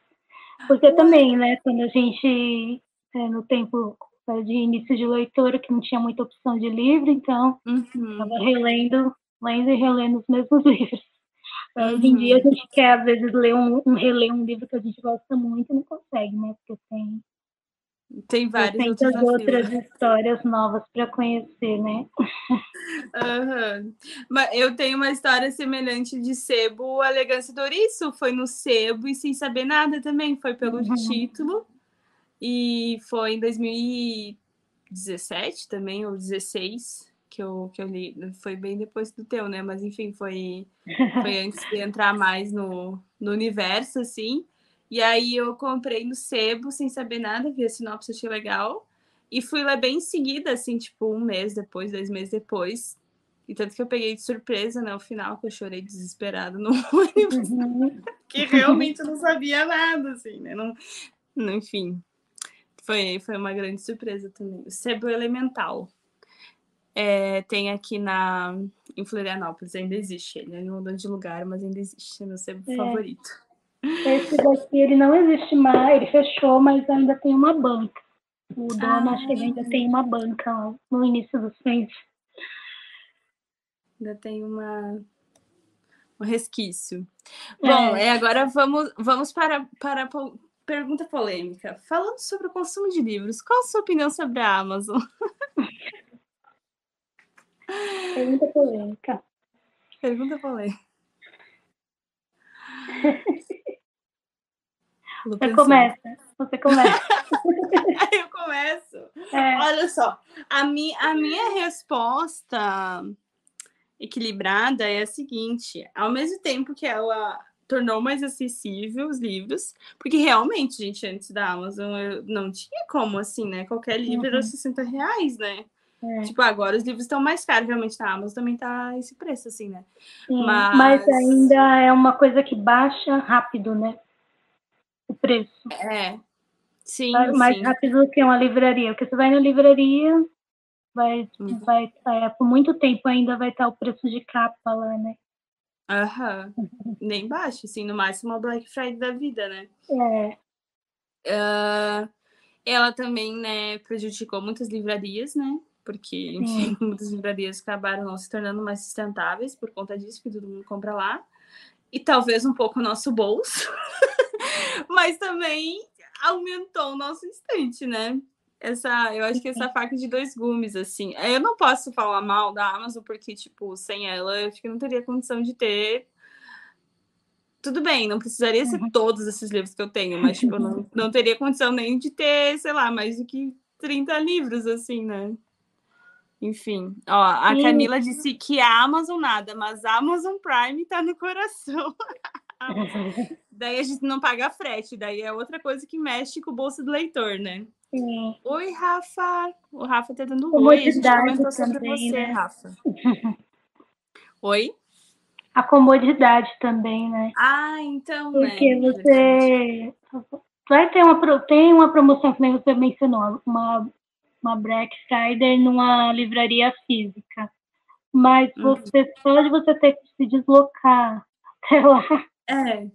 Porque também, né, quando a gente, é, no tempo de início de leitura, que não tinha muita opção de livro, então estava uhum. relendo, lendo e relendo os mesmos livros. Uhum. Hoje em dia a uhum. gente quer, às vezes, ler um, um, reler um livro que a gente gosta muito e não consegue, né? Porque tem tem várias outras, outras histórias novas para conhecer, né? Uhum. Mas eu tenho uma história semelhante de Sebo, a Elegância. Foi no Sebo e sem saber nada também. Foi pelo uhum. título. E foi em 2017 também, ou 16, que eu, que eu li. Foi bem depois do teu, né? Mas enfim, foi, foi antes de entrar mais no, no universo, assim. E aí eu comprei no sebo sem saber nada, vi a sinopse, achei legal. E fui lá bem em seguida, assim, tipo, um mês depois, dois meses depois. E tanto que eu peguei de surpresa, né? O final, que eu chorei desesperado no ônibus. Uhum. que realmente não sabia nada, assim, né? Não, enfim. Foi, foi uma grande surpresa também. O Sebo Elemental. É, tem aqui na em Florianópolis, ainda existe. Ele não mudou de lugar, mas ainda existe. É meu sebo é. favorito. Esse daqui ele não existe mais, ele fechou, mas ainda tem uma banca. O dono ah, acho que ainda tem uma banca lá, no início dos frente. Ainda tem uma um resquício. É. Bom, é, agora vamos, vamos para, para a pergunta polêmica. Falando sobre o consumo de livros, qual a sua opinião sobre a Amazon? Pergunta polêmica. Pergunta polêmica. Você começa. Você começa. eu começo. É. Olha só, a, mi, a minha resposta equilibrada é a seguinte: ao mesmo tempo que ela tornou mais acessível os livros, porque realmente, gente, antes da Amazon eu não tinha como assim, né? Qualquer livro uhum. era 60 reais, né? É. Tipo, agora os livros estão mais caros, realmente na Amazon também tá esse preço, assim, né? Sim, mas... mas ainda é uma coisa que baixa rápido, né? Preço. É. Sim, mais sim. rápido do que uma livraria. Porque você vai na livraria, vai, uhum. vai é, por muito tempo ainda vai estar o preço de capa lá, né? Aham. Uhum. Nem baixo, assim, no máximo a Black Friday da vida, né? É. Uh, ela também, né, prejudicou muitas livrarias, né? Porque, enfim, muitas livrarias acabaram não se tornando mais sustentáveis por conta disso, que todo mundo compra lá. E talvez um pouco o nosso bolso. mas também aumentou o nosso instante, né? Essa, eu acho que essa faca de dois gumes, assim. Eu não posso falar mal da Amazon, porque, tipo, sem ela, eu acho que não teria condição de ter. Tudo bem, não precisaria ser uhum. todos esses livros que eu tenho, mas, tipo, não, não teria condição nem de ter, sei lá, mais do que 30 livros, assim, né? Enfim, ó, a Camila disse que a Amazon nada, mas a Amazon Prime tá no coração. daí a gente não paga frete, daí é outra coisa que mexe com o bolso do leitor, né? Sim. Oi, Rafa. O Rafa tá dando oi. A gente comentou sobre também, você, né? Rafa. oi? A comodidade também, né? Ah, então, Porque né? você vai ter uma, tem uma promoção que nem você mencionou, uma, uma Black Friday numa livraria física. Mas uhum. você uhum. só de você ter que se deslocar até lá é.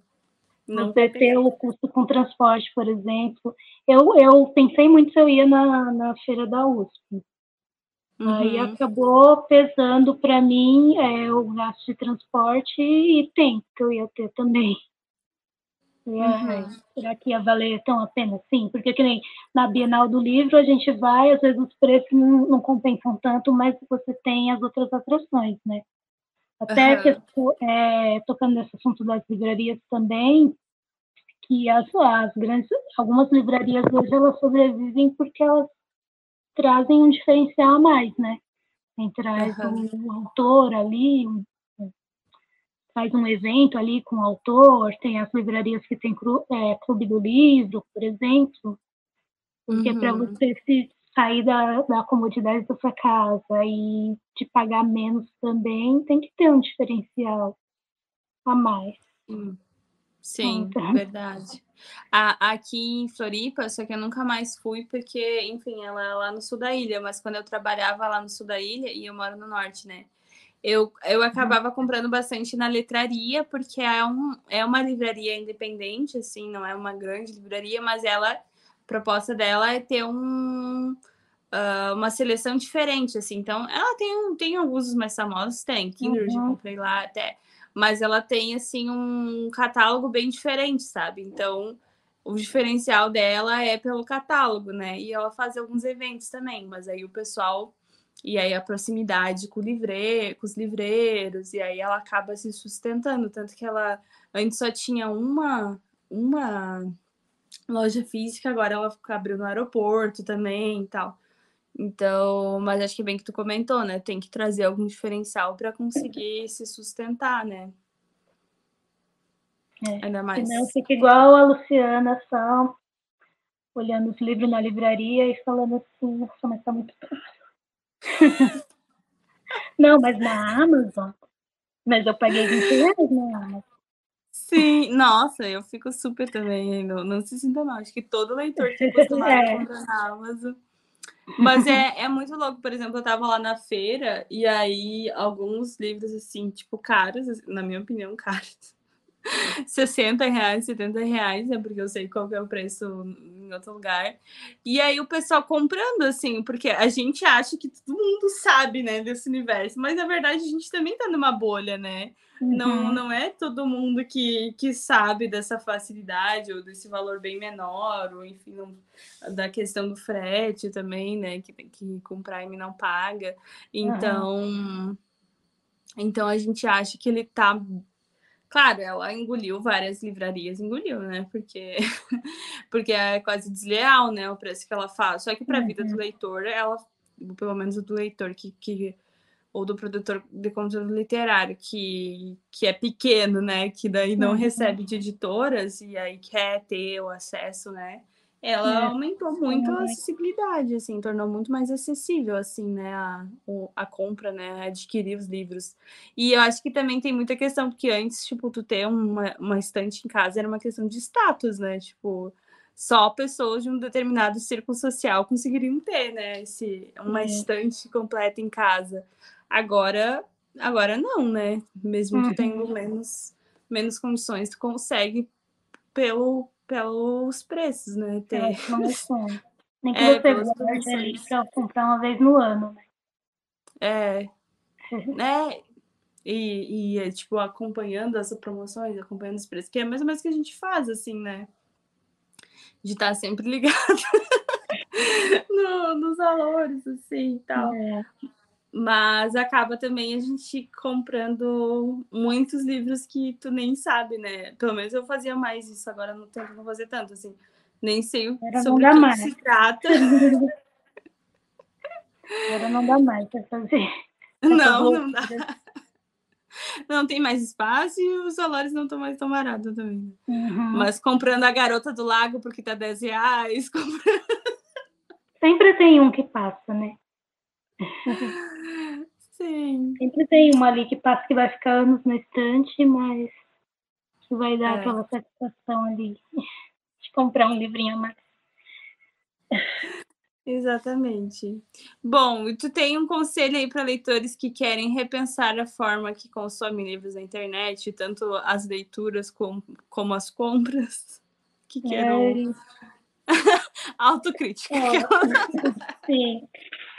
Não você ter o custo com transporte, por exemplo. Eu, eu pensei muito se eu ia na, na feira da USP. Uhum. Aí acabou pesando para mim é, o gasto de transporte e tempo que eu ia ter também. Uhum. Será que ia valer tão a pena assim? Porque que nem na Bienal do Livro a gente vai, às vezes os preços não, não compensam tanto, mas você tem as outras atrações, né? Até uhum. que, é, tocando nesse assunto das livrarias também, que as, as grandes, algumas livrarias hoje elas sobrevivem porque elas trazem um diferencial a mais, né? Tem, traz uhum. um, autor ali, um, faz um evento ali com o autor, tem as livrarias que tem é, clube do livro, por exemplo, porque uhum. para você se sair da, da comodidade da sua casa e de pagar menos também, tem que ter um diferencial a mais. Sim, Sim então. verdade. A, aqui em Floripa, só que eu nunca mais fui, porque, enfim, ela é lá no sul da ilha, mas quando eu trabalhava lá no sul da ilha, e eu moro no norte, né? eu, eu acabava comprando bastante na letraria, porque é, um, é uma livraria independente, assim, não é uma grande livraria, mas ela, proposta dela é ter um, uh, uma seleção diferente, assim. Então, ela tem, tem alguns mais famosos, tem, Kindred, uhum. comprei lá até, mas ela tem, assim, um catálogo bem diferente, sabe? Então, o diferencial dela é pelo catálogo, né? E ela faz alguns eventos também, mas aí o pessoal e aí a proximidade com, livre, com os livreiros, e aí ela acaba se sustentando. Tanto que ela antes só tinha uma, uma loja física, agora ela abriu no aeroporto também e tal. Então, mas acho que bem que tu comentou, né? Tem que trazer algum diferencial para conseguir se sustentar, né? É, Ainda mais. Senão fica igual a Luciana, só olhando os livros na livraria e falando assim, nossa, mas tá muito caro. Não, mas na Amazon. Mas eu paguei 20 reais na Amazon. Sim, nossa, eu fico super também. Não, não se sinta mal. Acho que todo leitor tem acostumado é. a comprar na Amazon. Mas é, é muito louco, por exemplo, eu tava lá na feira e aí alguns livros, assim, tipo, caros, na minha opinião, caros 60 reais, 70 reais, né? Porque eu sei qual é o preço em outro lugar. E aí o pessoal comprando, assim, porque a gente acha que todo mundo sabe, né, desse universo, mas na verdade a gente também tá numa bolha, né? Uhum. Não, não é todo mundo que, que sabe dessa facilidade ou desse valor bem menor, ou enfim, não, da questão do frete também, né? Que tem que comprar e não paga. Então. Uhum. Então a gente acha que ele tá Claro, ela engoliu várias livrarias, engoliu, né? Porque, porque é quase desleal, né? O preço que ela faz. Só que para a uhum. vida do uhum. leitor, ela, pelo menos do leitor que, que ou do produtor de conteúdo literário que, que é pequeno, né? Que daí não uhum. recebe de editoras e aí quer ter o acesso, né? Ela é. aumentou muito a acessibilidade, assim, tornou muito mais acessível, assim, né, a, a compra, né, adquirir os livros. E eu acho que também tem muita questão, porque antes, tipo, tu ter uma, uma estante em casa era uma questão de status, né, tipo, só pessoas de um determinado círculo social conseguiriam ter, né, esse, uma é. estante completa em casa. Agora, agora não, né, mesmo uhum. tu tendo menos, menos condições, tu consegue pelo pelos preços, né? Ter... Nem que é, você guarde ali para comprar uma vez no ano, né? É. né? E, e, é, tipo, acompanhando as promoções, acompanhando os preços, que é mais ou menos o que a gente faz, assim, né? De estar tá sempre ligado no, nos valores, assim, e tal. É mas acaba também a gente comprando muitos livros que tu nem sabe, né? Pelo menos eu fazia mais isso, agora não tento não fazer tanto, assim. Nem sei Era sobre o que, se trata. Agora não dá mais para fazer. Não, não dá. Não tem mais espaço e os valores não estão mais tão baratos também. Uhum. Mas comprando a garota do lago porque tá 10 reais. Comprando... Sempre tem um que passa, né? Sim. Sempre tem uma ali que passa que vai ficar anos na estante, mas que vai dar é. aquela satisfação ali de comprar um livrinho a mais. Exatamente. Bom, tu tem um conselho aí para leitores que querem repensar a forma que consomem livros na internet, tanto as leituras como, como as compras? Que queiram. É... Autocrítica. É. Sim.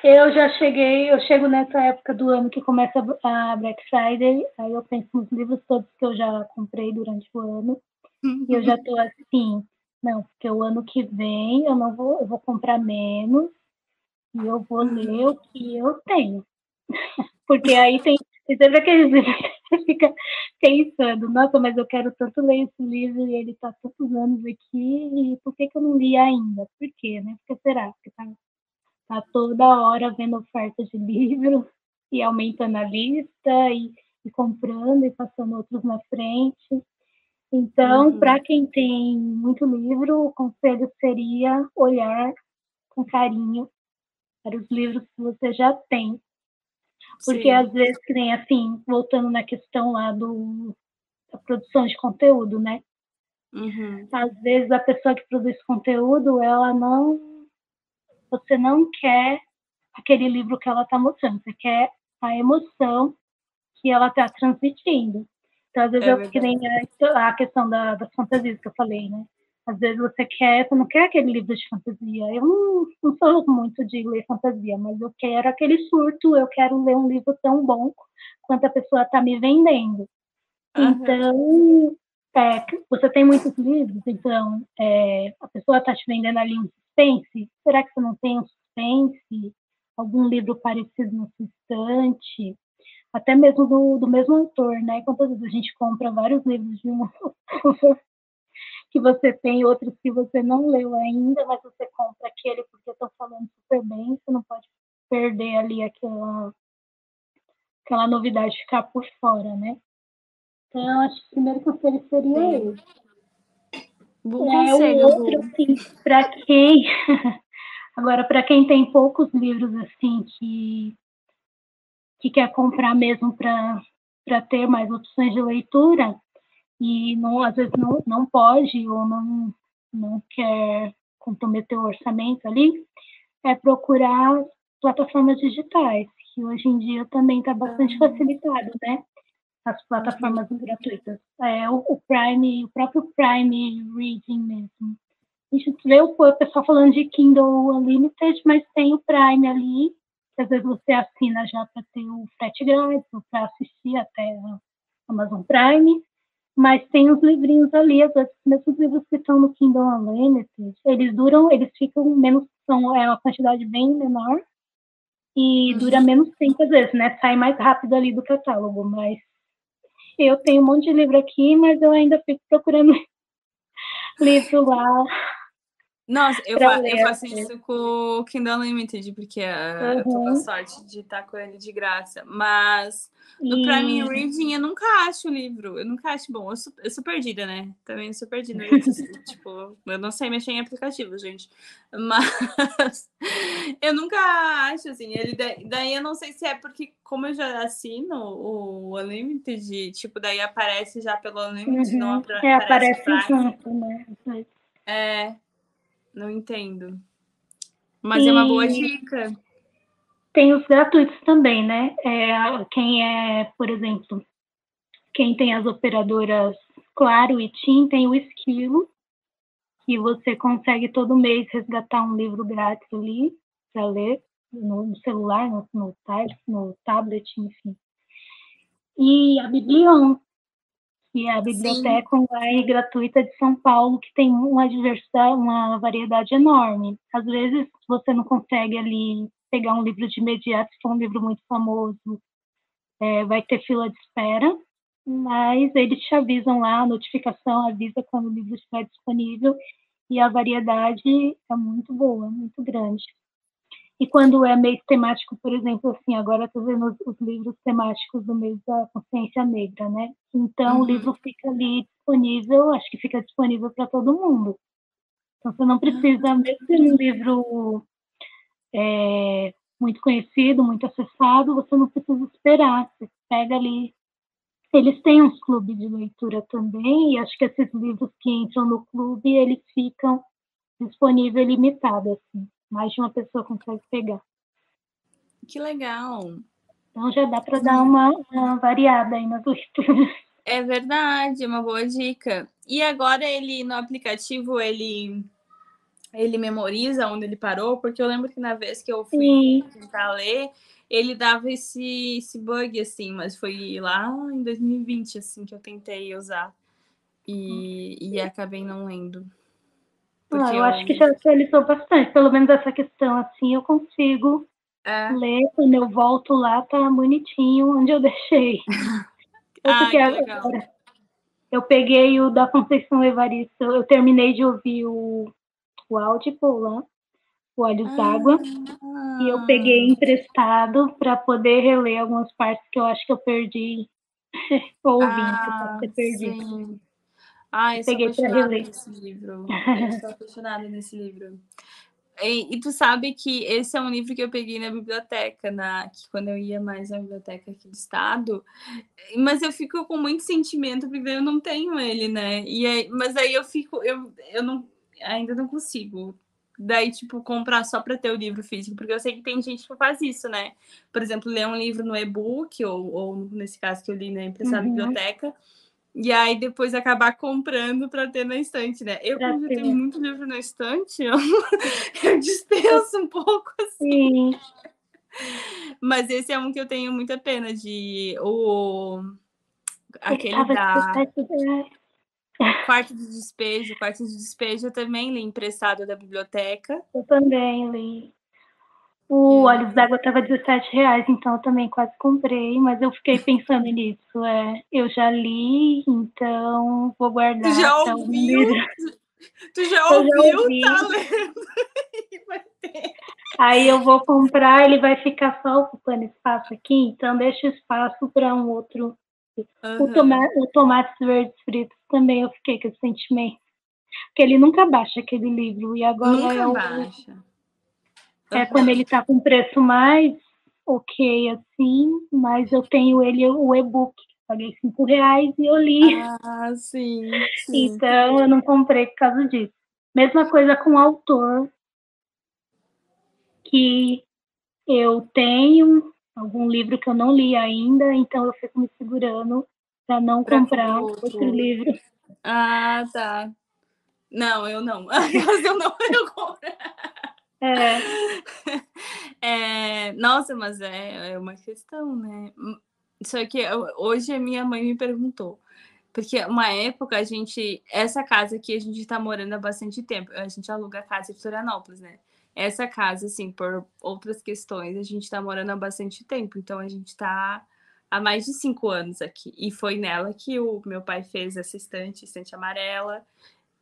Eu já cheguei, eu chego nessa época do ano que começa a Black Friday, aí eu penso nos livros todos que eu já comprei durante o ano, e eu já tô assim, não, porque o ano que vem eu não vou, eu vou comprar menos e eu vou ler o que eu tenho. porque aí tem, tem sempre aqueles livros que fica pensando, nossa, mas eu quero tanto ler esse livro e ele tá tantos anos aqui, e por que, que eu não li ainda? Por quê, né? Porque será? Porque tá tá toda hora vendo oferta de livro e aumentando a lista e, e comprando e passando outros na frente. Então, uhum. para quem tem muito livro, o conselho seria olhar com carinho para os livros que você já tem. Porque Sim. às vezes, que nem assim, voltando na questão lá do, da produção de conteúdo, né? Uhum. Às vezes a pessoa que produz conteúdo, ela não você não quer aquele livro que ela está mostrando, você quer a emoção que ela está transmitindo. Então, às vezes, É eu, que nem a, a questão da, das fantasias que eu falei, né? Às vezes você quer, você não quer aquele livro de fantasia. Eu não, não sou muito de ler fantasia, mas eu quero aquele surto, eu quero ler um livro tão bom quanto a pessoa está me vendendo. Aham. Então, é, você tem muitos livros, então é, a pessoa está te vendendo ali um suspense. Será que você não tem um suspense? Algum livro parecido na sua estante? Até mesmo do, do mesmo autor, né? Quantas vezes a gente compra vários livros de um autor que você tem, outros que você não leu ainda, mas você compra aquele porque estão falando super bem, você não pode perder ali aquela, aquela novidade ficar por fora, né? Então, eu acho que o primeiro conselho seria Sim. esse. Bom É, conselho, o outro, assim, para quem. Agora, para quem tem poucos livros, assim, que, que quer comprar mesmo para ter mais opções de leitura, e não, às vezes não, não pode ou não, não quer comprometer o orçamento ali, é procurar plataformas digitais, que hoje em dia também está bastante Ah. facilitado, né? As plataformas gratuitas. É, o, o Prime, o próprio Prime Reading mesmo. A gente vê o o pessoal falando de Kindle Unlimited, mas tem o Prime ali, que às vezes você assina já para ter o frete grátis, ou para assistir até a Amazon Prime, mas tem os livrinhos ali, às vezes mesmo os livros que estão no Kindle Unlimited, eles duram, eles ficam menos, são é uma quantidade bem menor, e Uhum. dura menos tempo às vezes, né? Sai mais rápido ali do catálogo, mas eu tenho um monte de livro aqui, mas eu ainda fico procurando livro lá. Nossa, eu, fa- eu ler, faço assim. isso com o Kindle Unlimited, porque ah, eu tô com a Uhum. sorte de estar com ele de graça. Mas no Prime E Reading eu nunca acho o livro. Eu nunca acho bom. Eu sou, eu sou perdida, né? Também sou perdida. tipo, eu não sei mexer em aplicativo, gente. Mas eu nunca acho, assim. Ele, da- daí eu não sei se é porque, como eu já assino o Unlimited, tipo, daí aparece já pelo Unlimited, não uhum, apra- é, aparece aparece Prime. junto, né? É, não entendo. Mas é uma boa E dica. tem os gratuitos também, né? É, quem é, por exemplo, quem tem as operadoras Claro e TIM tem o Esquilo, que você consegue todo mês resgatar um livro grátis ali para ler no, celular, no, no, no tablet, enfim. E a Biblion, que é a biblioteca online gratuita de São Paulo, que tem uma diversidade, uma variedade enorme. Às vezes você não consegue ali pegar um livro de imediato, se for um livro muito famoso, é, vai ter fila de espera, mas eles te avisam lá, a notificação avisa quando o livro estiver disponível, e a variedade é muito boa, muito grande. E quando é mês temático, por exemplo, assim, agora estou vendo os, os livros temáticos do mês da consciência negra, né? Então Uhum. o livro fica ali disponível, acho que fica disponível para todo mundo. Então você não precisa, mesmo sendo um livro é, muito conhecido, muito acessado, você não precisa esperar. Você pega ali. Eles têm uns clubes de leitura também, e acho que esses livros que entram no clube, eles ficam disponível limitado, assim. Mais de uma pessoa consegue pegar. Que legal. Então já dá para dar uma, uma variada aí nas leituras. É verdade, é uma boa dica. E agora ele no aplicativo ele ele memoriza onde ele parou, porque eu lembro que na vez que eu fui Sim. tentar ler, ele dava esse, esse bug assim, mas foi lá em 2020 assim que eu tentei usar e, e acabei não lendo. Ah, eu acho que já atualizou bastante, pelo menos essa questão assim eu consigo é, ler, quando eu volto lá tá bonitinho onde eu deixei. Ah, Porque que agora. eu peguei o da Conceição Evaristo, eu terminei de ouvir o, o Audible lá, o Olhos d'Água, e eu peguei emprestado para poder reler algumas partes que eu acho que eu perdi. Ouvindo, que eu posso ter perdido. Ah, Sim. Ai, eu sou Peguei pra apaixonada nesse livro. Eu sou apaixonada nesse livro. E, e tu sabe que esse é um livro que eu peguei na biblioteca, na, que quando eu ia mais na biblioteca aqui do estado, mas eu fico com muito sentimento, porque eu não tenho ele, né? E aí, mas aí eu fico, eu, eu não, ainda não consigo daí, tipo, comprar só para ter o livro físico, porque eu sei que tem gente que faz isso, né? Por exemplo, ler um livro no e-book, ou, ou nesse caso que eu li na impressão uhum. biblioteca, e aí depois acabar comprando para ter na estante, né? Eu, como já tenho muito livro na estante, eu, eu dispenso um pouco assim. Sim. Mas esse é um que eu tenho muita pena de. O, aquele da. Quarto de despejo. Quarto de despejo eu também li emprestado da biblioteca. Eu também li. O Olhos d'Água estava 17 reais, então eu também quase comprei, mas eu fiquei pensando nisso. É, eu já li, então vou guardar. Tu já ouviu? Tu já ouviu? Já tá lendo? Aí eu vou comprar, ele vai ficar só ocupando espaço aqui, então deixa espaço para um outro. Uhum. O, tomate, o tomates verdes fritos também eu fiquei com esse sentimento. Porque ele nunca baixa aquele livro. E agora nunca é baixa. É quando ele está com preço mais ok, assim, mas eu tenho ele, o e-book, paguei cinco reais e eu li. Ah, sim, sim. Então eu não comprei por causa disso. Mesma coisa com o autor, que eu tenho algum livro que eu não li ainda, então eu fico me segurando para não pra comprar outro livro. Ah, tá. Não, eu não. eu não, eu compro. É. é. Nossa, mas é, é uma questão, né? Só que hoje a minha mãe me perguntou. Porque uma época a gente. Essa casa aqui a gente tá morando há bastante tempo. A gente aluga a casa em Florianópolis, né? Essa casa, assim, por outras questões, a gente tá morando há bastante tempo. Então a gente tá há mais de cinco anos aqui. E foi nela que o meu pai fez essa estante, estante amarela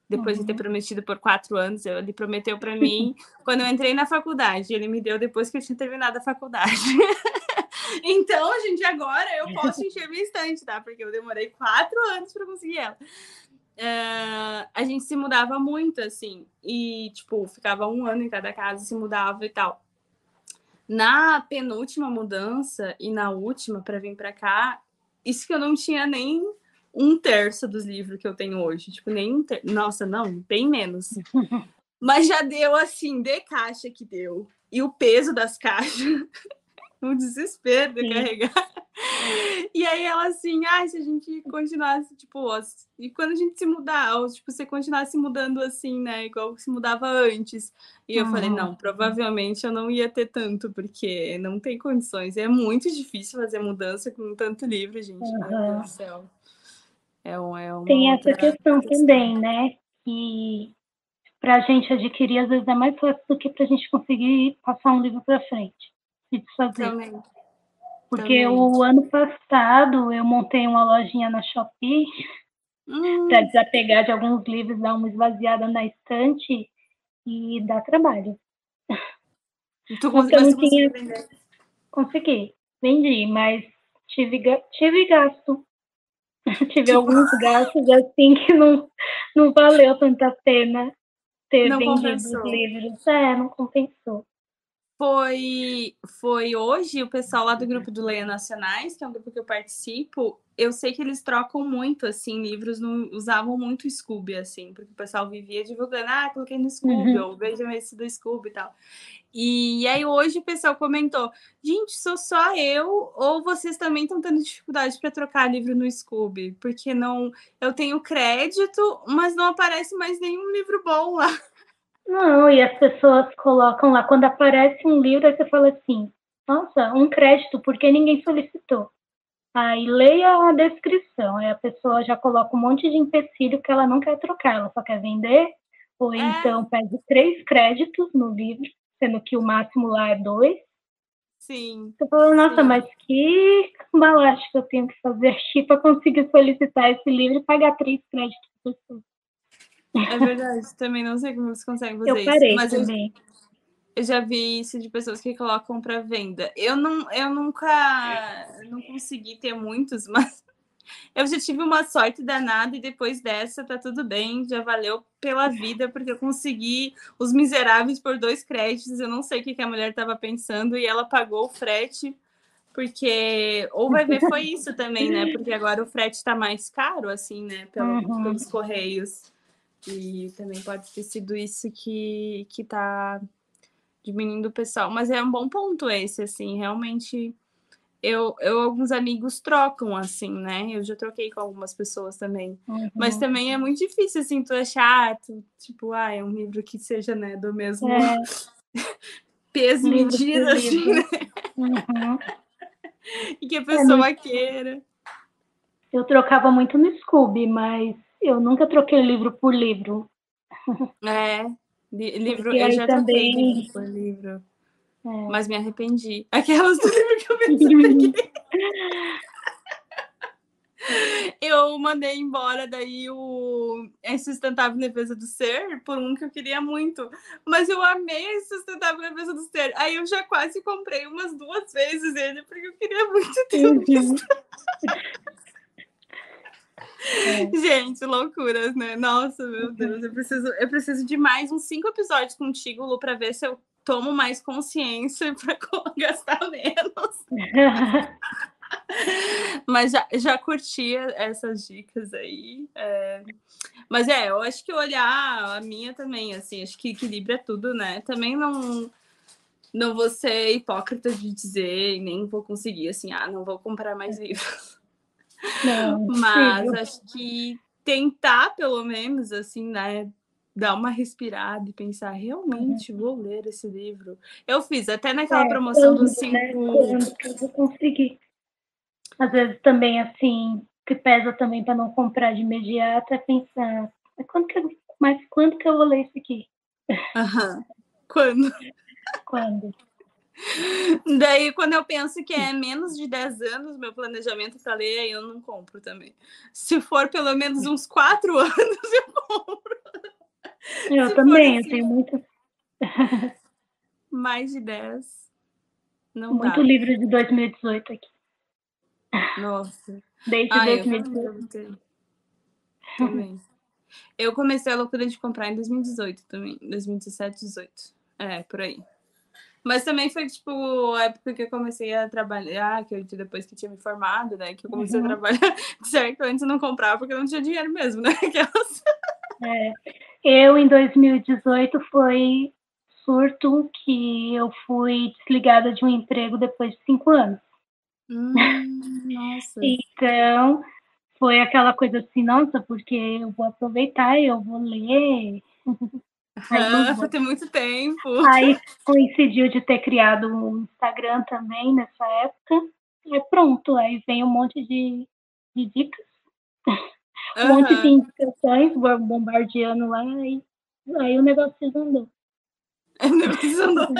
depois uhum. de ter uhum. prometido por quatro anos. Ele prometeu para mim quando eu entrei na faculdade. Ele me deu depois que eu tinha terminado a faculdade. então, gente, agora eu posso encher minha estante, tá? Porque eu demorei quatro anos para conseguir ela. Uh, a gente se mudava muito, assim, e, tipo, ficava um ano em cada casa, se mudava e tal. Na penúltima mudança e na última, para vir para cá, isso que eu não tinha nem um terço dos livros que eu tenho hoje. Tipo, nem um terço. Nossa, não, bem menos. Mas já deu assim, de caixa que deu. E o peso das caixas. o desespero de Sim. carregar. E aí ela assim, ah, se a gente continuasse, tipo, ó, e quando a gente se mudar, ou, tipo, você continuasse mudando assim, né, igual se mudava antes. E eu falei, não, provavelmente eu não ia ter tanto, porque não tem condições. É muito difícil fazer mudança com tanto livro, gente. Uhum. Meu Deus do céu. É, um, é Tem essa questão, questão também, né? Que para a gente adquirir, às vezes é mais fácil do que para a gente conseguir passar um livro para frente e desfazer. Também. Porque Também. o ano passado eu montei uma lojinha na Shopee hum. para desapegar de alguns livros, dar uma esvaziada na estante e dar trabalho. Tu conseguiu não tinha... vender? Consegui, vendi, mas tive, tive gasto Tive alguns gastos assim que não, não valeu tanta pena ter não vendido compensou. os livros. É, não compensou. Foi, foi hoje o pessoal lá do grupo do Leia Nacionais, que é um grupo que eu participo, eu sei que eles trocam muito, assim, livros, não usavam muito Scooby, assim, porque o pessoal vivia divulgando, ah, coloquei no Scooby, uhum. ou veja esse do Scooby e tal. E aí hoje o pessoal comentou: gente, sou só eu ou vocês também estão tendo dificuldade para trocar livro no Scooby? Porque não, eu tenho crédito, mas não aparece mais nenhum livro bom lá. Não, e as pessoas colocam lá quando aparece um livro, aí você fala assim: nossa, um crédito, porque ninguém solicitou. Aí leia a descrição, aí a pessoa já coloca um monte de empecilho que ela não quer trocar, ela só quer vender, ou é. então pede três créditos no livro sendo que o máximo lá é dois. Sim. Você falou, nossa, sim. mas que balacho que eu tenho que fazer aqui para conseguir solicitar esse livro e pagar três créditos por pessoa. É verdade, também não sei como vocês conseguem fazer eu parei isso. Mas também. Eu, eu já vi isso de pessoas que colocam para venda. Eu não, eu nunca não consegui ter muitos, mas eu já tive uma sorte danada e depois dessa tá tudo bem, já valeu pela vida, porque eu consegui os miseráveis por dois créditos. Eu não sei o que, que a mulher estava pensando e ela pagou o frete, porque. Ou vai ver, foi isso também, né? Porque agora o frete está mais caro, assim, né? Pelo, uhum. Pelos correios. E também pode ter sido isso que, que tá diminuindo o pessoal. Mas é um bom ponto esse, assim, realmente. Eu, eu, alguns amigos trocam, assim, né? Eu já troquei com algumas pessoas também. Uhum. Mas também é muito difícil, assim, tu achar, tu, tipo, ah, é um livro que seja, né, do mesmo É, peso e medida, assim, né? uhum. E que a pessoa queira. Eu trocava muito no Scooby, mas eu nunca troquei livro por livro. É, li- livro, Porque eu já troquei também- livro por livro. É. Mas me arrependi. Aquelas do livro que eu peguei. Eu mandei embora daí o A Insustentável Defesa do Ser por um que eu queria muito. Mas eu amei a Insustentável Defesa do Ser. Aí eu já quase comprei umas duas vezes ele, porque eu queria muito ter um Uhum. Gente, loucuras, né? Nossa, meu Deus, eu preciso, eu preciso de mais uns cinco episódios contigo, Lu, para ver se eu tomo mais consciência para gastar menos. Mas já, já curti essas dicas aí. é. Mas é, eu acho que olhar a minha também, assim, acho que equilibra tudo, né? Também não. Não vou ser hipócrita de dizer, nem vou conseguir, assim, ah, não vou comprar mais livros. Não, Mas acho que tentar, pelo menos, assim, né? Dar uma respirada e pensar, realmente vou ler esse livro. Eu fiz até naquela É, promoção dos quando, né, cinco. quando eu vou conseguir. Às vezes também, assim, que pesa também para não comprar de imediato é pensar, mas quando que eu, mas quando que eu vou ler isso aqui? Aham. Quando? Quando? Daí, quando eu penso que é menos de 10 anos meu planejamento para ler, aí eu não compro também. Se for pelo menos uns 4 anos, eu compro. Eu Se também, assim, eu tenho muito, Mais de 10. Não muito dá. livro de 2018 aqui. Nossa. Desde Ah, eu 2018. também devo ter. Também. Eu comecei a loucura de comprar em 2018 também. 2017, 18. É, por aí. Mas também foi, tipo, a época que eu comecei a trabalhar, que eu depois que tinha me formado, né? Que eu comecei Uhum. a trabalhar. Certo, antes não comprava porque eu não tinha dinheiro mesmo, né? Aquelas... É, eu, em 2018, foi surto que eu fui desligada de um emprego depois de cinco anos. Hum, nossa. Então, foi aquela coisa assim, nossa, porque eu vou aproveitar, eu vou ler. Vou. ter muito tempo. Aí coincidiu de ter criado um Instagram também nessa época. E pronto, aí vem um monte de, de dicas, um monte de indicações bo- bombardeando lá, aí, aí o negócio desandou. Não precisa não.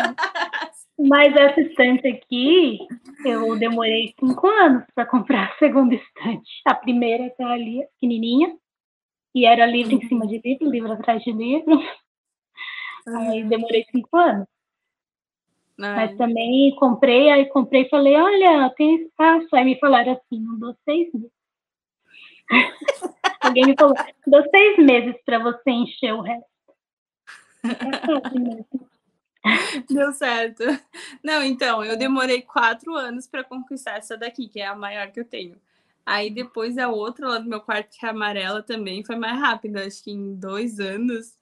Mas essa estante aqui, eu demorei cinco anos para comprar a segunda estante. A primeira tá ali, pequenininha, e era livro em cima de livro, livro atrás de livro. Aí demorei cinco anos. Ai, Mas também comprei, aí comprei e falei, olha, tem espaço. Aí me falaram assim, não dou seis meses. Alguém me falou, dou seis meses para você encher o resto. Deu certo. Não, então, eu demorei quatro anos para conquistar essa daqui, que é a maior que eu tenho. Aí depois a outra lá do meu quarto, que é amarela também, foi mais rápida. Acho que em dois anos.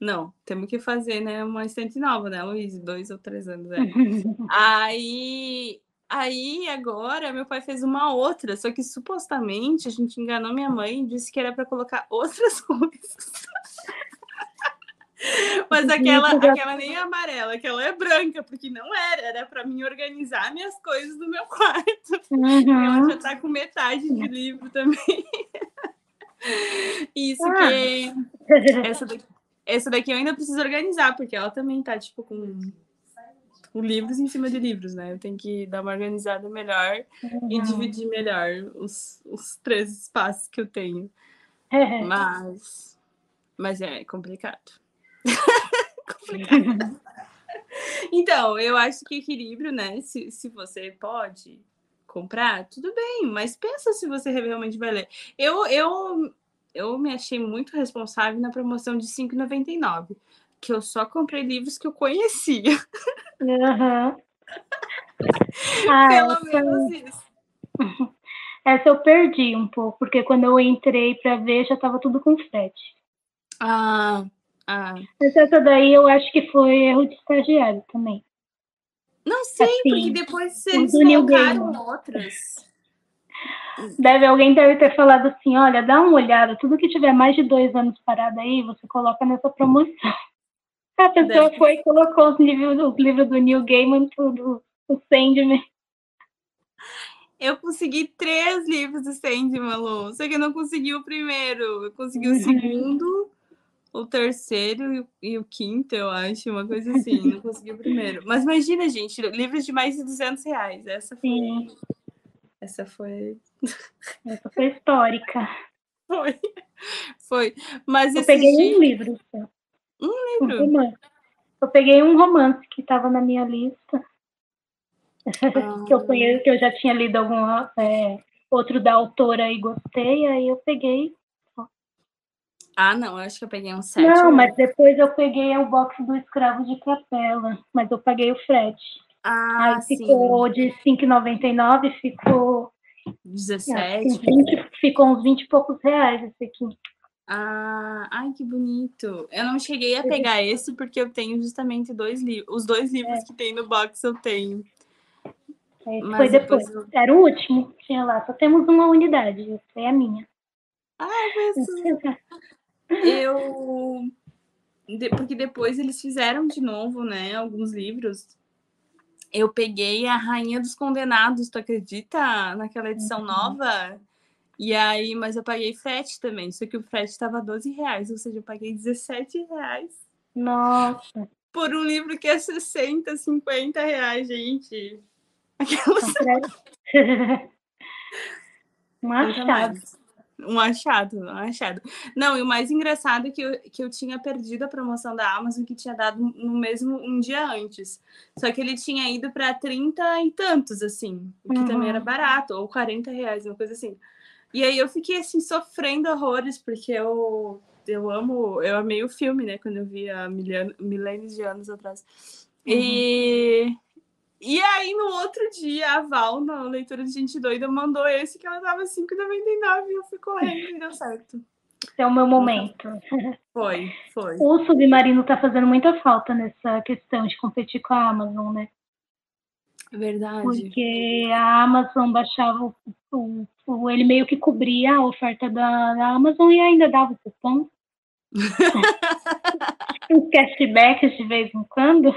Não, temos que fazer, né? Uma estante nova, né, Luiz? Dois ou três anos, é. Aí, aí agora meu pai fez uma outra, só que supostamente a gente enganou minha mãe e disse que era para colocar outras coisas. Mas aquela, aquela nem é amarela, aquela é branca, porque não era, era para mim organizar minhas coisas no meu quarto. Ela Uhum. já tá com metade de livro também. Isso Ah. que essa daqui, essa daqui eu ainda preciso organizar, porque ela também tá, tipo, com, com livros em cima de livros, né? Eu tenho que dar uma organizada melhor e dividir melhor os, os três espaços que eu tenho. É. Mas, mas é complicado. complicado. Então, eu acho que equilíbrio, né? Se, se você pode comprar, tudo bem, mas pensa se você realmente vai ler. Eu, eu, eu me achei muito responsável na promoção de R$ 5,99, que eu só comprei livros que eu conhecia. Uhum. Ah, Pelo essa, menos isso. essa eu perdi um pouco, porque quando eu entrei para ver já estava tudo com frete. Ah, ah. Mas essa daí eu acho que foi erro de estagiário também. Não sei, Assim, porque depois eles colocaram outras. Deve, alguém deve ter falado assim, olha, dá uma olhada, tudo que tiver mais de dois anos parado aí, você coloca nessa promoção. A pessoa Deve. foi e colocou os livros, os livros do New Gaiman, tudo, o Sandman. Eu consegui três livros do Sandman, Lu. Só que eu não consegui o primeiro. Eu consegui o Uhum. segundo, o terceiro e o, e o quinto, eu acho. Uma coisa assim. Não consegui o primeiro. Mas imagina, gente, livros de mais de 200 reais. Essa foi... Sim. Essa foi... Essa foi histórica. Foi. Foi. Mas Eu peguei dia... um livro. Um livro? romance. Eu peguei um romance que estava na minha lista. que, eu Ah. conheço, que eu já tinha lido algum é, outro da autora e gostei, aí eu peguei. Ah, não. Acho que eu peguei um sete. Não, ou mas depois eu peguei o box do Escravo de Capela, mas eu paguei o frete. Ah, aí sim. ficou de R$ 5,99, ficou, 17. uns 20, ficou uns 20 e poucos reais esse aqui. Ah, ai, que bonito. Eu não cheguei a pegar esse porque eu tenho justamente dois livros. Os dois livros que tem no box eu tenho. Esse Mas foi depois. depois eu- Era o último, tinha lá. Só temos uma unidade, essa é a minha. Ah, mas eu. de- Porque depois eles fizeram de novo, né? Alguns livros. Eu peguei a Rainha dos Condenados, tu acredita? Naquela edição nova. E aí, mas eu paguei frete também. Só que o frete estava 12 reais, ou seja, eu paguei 17 reais. Nossa, por um livro que é 60, 50 reais, gente. Aquelas... um mais. Um achado, um achado. Não, e o mais engraçado é que eu, que eu tinha perdido a promoção da Amazon que tinha dado no mesmo um dia antes. Só que ele tinha ido para 30 e tantos, assim, o que Uhum. também era barato, ou 40 reais, uma coisa assim. E aí eu fiquei assim, sofrendo horrores, porque eu, eu amo, eu amei o filme, né? Quando eu vi há milhan- milênios de anos atrás. E, e aí, no outro dia, a Val, na leitura de Gente Doida, mandou esse que ela tava 5,99 e eu fui correndo e deu certo. Esse é o meu momento. Foi, foi. O Submarino tá fazendo muita falta nessa questão de competir com a Amazon, né? Verdade. Porque a Amazon baixava o, o- o- ele meio que cobria a oferta da, da Amazon e ainda dava cupom. Uns cashbacks de vez em quando.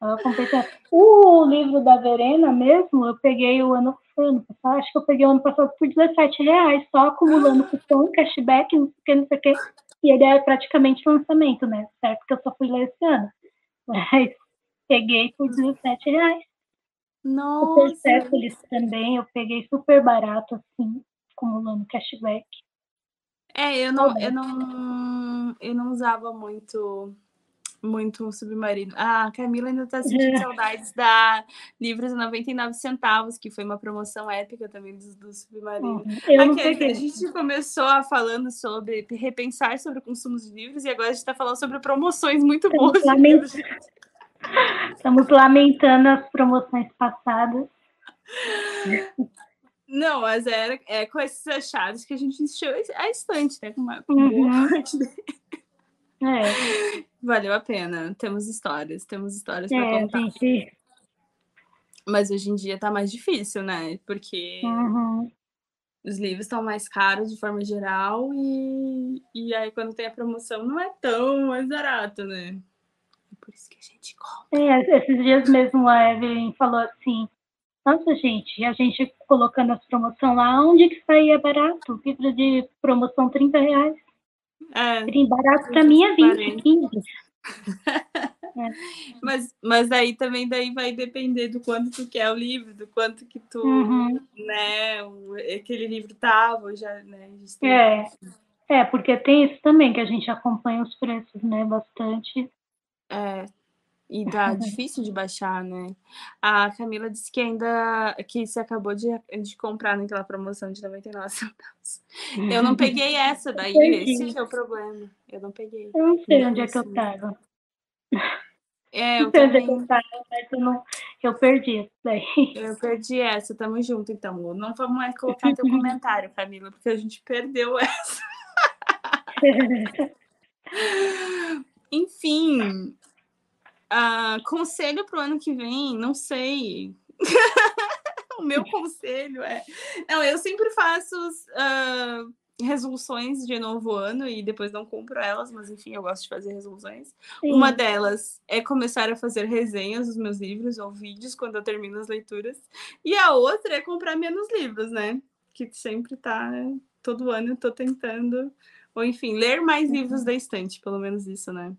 Ela compensa- O livro da Verena mesmo, eu peguei o ano, ano passado, acho que eu peguei o ano passado por 17 reais, só acumulando cupom, cashback, não sei o que, não sei o que. E ele é praticamente lançamento, né? Certo que eu só fui ler esse ano. Mas peguei por 17 reais. O Nossa. Persepolis também eu peguei super barato, assim, acumulando cashback. É, eu não, eu não, eu não usava muito, muito Submarino. Ah, a Camila ainda tá sentindo saudades da Livros a 99 centavos, que foi uma promoção épica também do, do Submarino. Eu não Aqui, peguei. a gente começou a falando sobre repensar sobre o consumo de livros e agora a gente está falando sobre promoções muito Estamos boas. de lamen- livros. Estamos lamentando as promoções passadas. Não, mas era, é com esses achados que a gente encheu a estante, né? Com uma com Uhum. boa parte dele. É, Valeu a pena. Temos histórias, temos histórias para é, contar. gente. Mas hoje em dia tá mais difícil, né? Porque Uhum. os livros estão mais caros de forma geral e, e aí quando tem a promoção não é tão mais barato, né? É por isso que a gente compra. É, esses dias mesmo a Evelyn falou assim: Nossa, gente, a gente colocando as promoções lá, onde que saía barato? Livro de promoção 30 reais. É, Bem barato pra mim é 20, 40. 15. mas, mas aí também daí vai depender do quanto tu quer o livro, do quanto que tu, Uhum. né, o- aquele livro tava, já, né? É. É, porque tem isso também, que a gente acompanha os preços, né, bastante. É, e tá difícil de baixar, né? A Camila disse que ainda que se acabou de, de comprar naquela promoção de 99 centavos. Eu não peguei essa daí, esse que é o problema. Eu não peguei. Eu não sei Não onde é que eu tava. É, eu é também. eu tava, eu, não, eu perdi isso daí. Eu perdi essa, tamo junto então. Não vamos mais colocar teu comentário, Camila, porque a gente perdeu essa. Enfim, uh, conselho para o ano que vem, não sei. o meu conselho é. Não, eu sempre faço uh, resoluções de novo ano e depois não cumpro elas, mas enfim, eu gosto de fazer resoluções. Sim. Uma delas é começar a fazer resenhas dos meus livros ou vídeos quando eu termino as leituras. E a outra é comprar menos livros, né? Que sempre tá. Todo ano eu tô tentando. Ou enfim, ler mais livros da estante, pelo menos isso, né?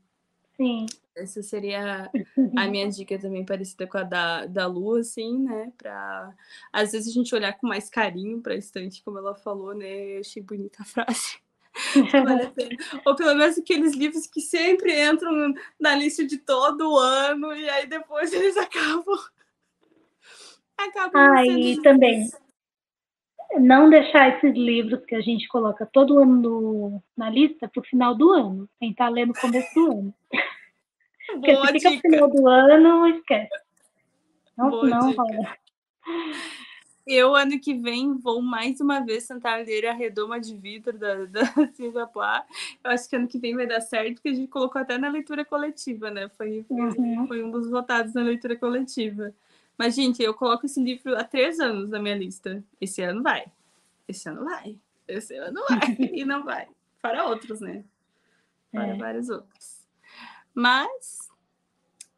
Sim. Essa seria a minha dica também, parecida com a da, da Lu, assim, né? Pra às vezes a gente olhar com mais carinho para a estante, como ela falou, né? Eu achei bonita a frase. Ou pelo menos aqueles livros que sempre entram na lista de todo ano e aí depois eles acabam. acabam ah, e também não deixar esses livros que a gente coloca todo ano no, na lista para o final do ano. Tentar ler no começo do ano. Porque Boa se fica no final do ano, esquece. Não, Boa não rola. Eu, ano que vem, vou mais uma vez tentar ler a Redoma de Vitor da, da Silvia Plá. Eu acho que ano que vem vai dar certo, porque a gente colocou até na leitura coletiva, né? Foi, uhum. foi um dos votados na leitura coletiva. Mas, gente, eu coloco esse livro há três anos na minha lista. Esse ano vai. Esse ano vai. Esse ano vai. e não vai. Para outros, né? Para é. vários outros. Mas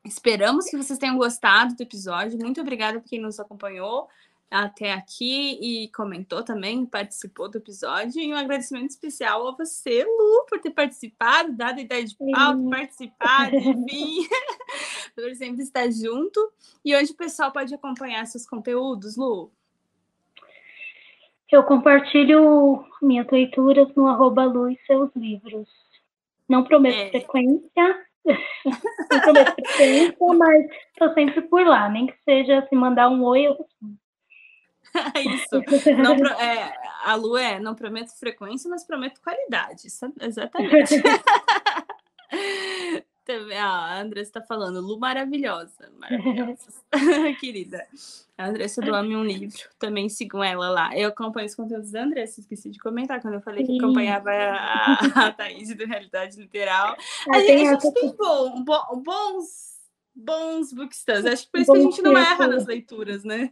esperamos que vocês tenham gostado do episódio. Muito obrigada por quem nos acompanhou até aqui e comentou também, participou do episódio. E um agradecimento especial a você, Lu, por ter participado, dado a ideia de pauta, participado, enfim, por sempre estar junto. E onde o pessoal pode acompanhar seus conteúdos, Lu? Eu compartilho minhas leituras no arroba Lu e seus livros. Não prometo é. frequência, não prometo frequência, mas estou sempre por lá, nem que seja se mandar um oi, eu. Isso. Não, é, a Lu é, não prometo frequência, mas prometo qualidade. Exatamente. A Andressa está falando, Lu maravilhosa, maravilhosa, querida. A Andressa do Ame um Livro, também sigam ela lá. Eu acompanho os conteúdos da Andressa, esqueci de comentar quando eu falei que acompanhava a, a Thaís do Realidade Literal. A, gente, a gente tem bom, bons, bons booksters, acho que por isso que a gente não erra nas leituras, né?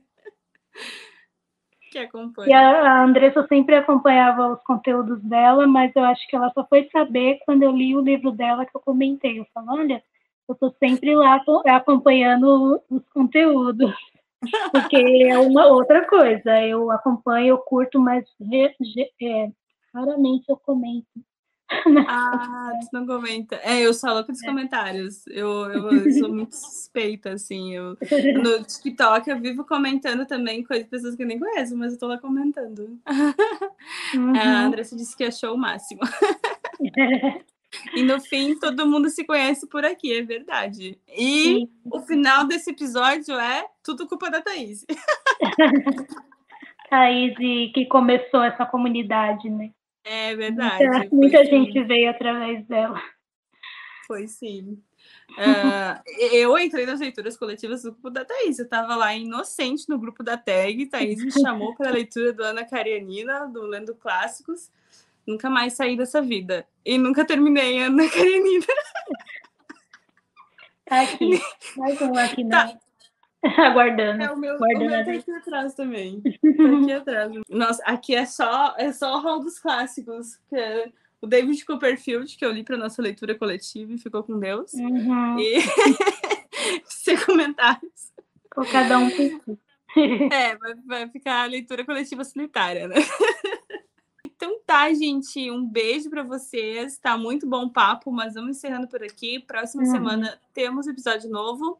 Que acompanha. E a, Andressa sempre acompanhava os conteúdos dela, mas eu acho que ela só foi saber quando eu li o livro dela que eu comentei. Eu falo, olha, eu estou sempre lá acompanhando os conteúdos. Porque é uma outra coisa. Eu acompanho, eu curto, mas é, raramente eu comento. Ah, tu não comenta. É, eu sou louca dos é. comentários. Eu, eu, sou muito suspeita, assim. Eu, no TikTok eu vivo comentando também coisas de pessoas que eu nem conheço, mas eu tô lá comentando. Uhum. A Andressa disse que achou o máximo. E no fim, todo mundo se conhece por aqui, é verdade. E Sim. o final desse episódio é tudo culpa da Thaís. Thaís, que começou essa comunidade, né? É verdade. Muita, muita gente veio através dela. Foi sim. Uh, eu entrei nas leituras coletivas do grupo da Thaís. Eu estava lá inocente no grupo da TAG. Thaís me chamou para a leitura do Ana Karenina, do Lendo Clássicos. Nunca mais saí dessa vida. E nunca terminei Ana Karenina. Tá aqui. Mais um aqui, né? Tá. Aguardando. É, o meu, Guardando. o meu tá aqui atrás também. Tá aqui atrás. Nossa, aqui é só, é só o hall dos clássicos. Que é o David Copperfield, que eu li para nossa leitura coletiva e ficou com Deus. Uhum. E sem comentários. Com cada um É, vai, vai ficar a leitura coletiva solitária, né? Então tá, gente, um beijo para vocês. Tá muito bom o papo, mas vamos encerrando por aqui. Próxima uhum. semana temos episódio novo.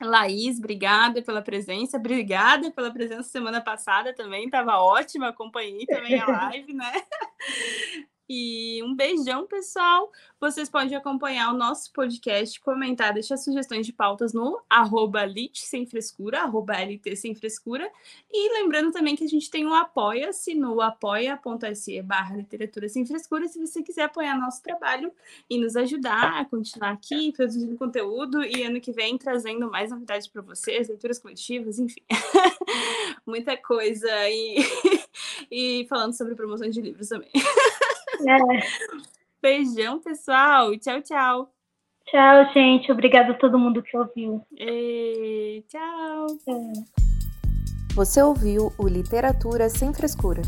Laís, obrigada pela presença, obrigada pela presença semana passada também, estava ótima, acompanhei também a live, né? E um beijão, pessoal. Vocês podem acompanhar o nosso podcast, comentar, deixar sugestões de pautas no arroba lit sem frescura, arroba LT sem frescura. E lembrando também que a gente tem um apoia-se no apoia.se barra literatura sem frescura, se você quiser apoiar nosso trabalho e nos ajudar a continuar aqui, produzindo conteúdo e ano que vem trazendo mais novidades para vocês, leituras coletivas, enfim. Muita coisa e, e falando sobre promoções de livros também. É. Beijão, pessoal. Tchau, tchau. Tchau, gente. Obrigada a todo mundo que ouviu. E... Tchau. É. Você ouviu o Literatura Sem Frescura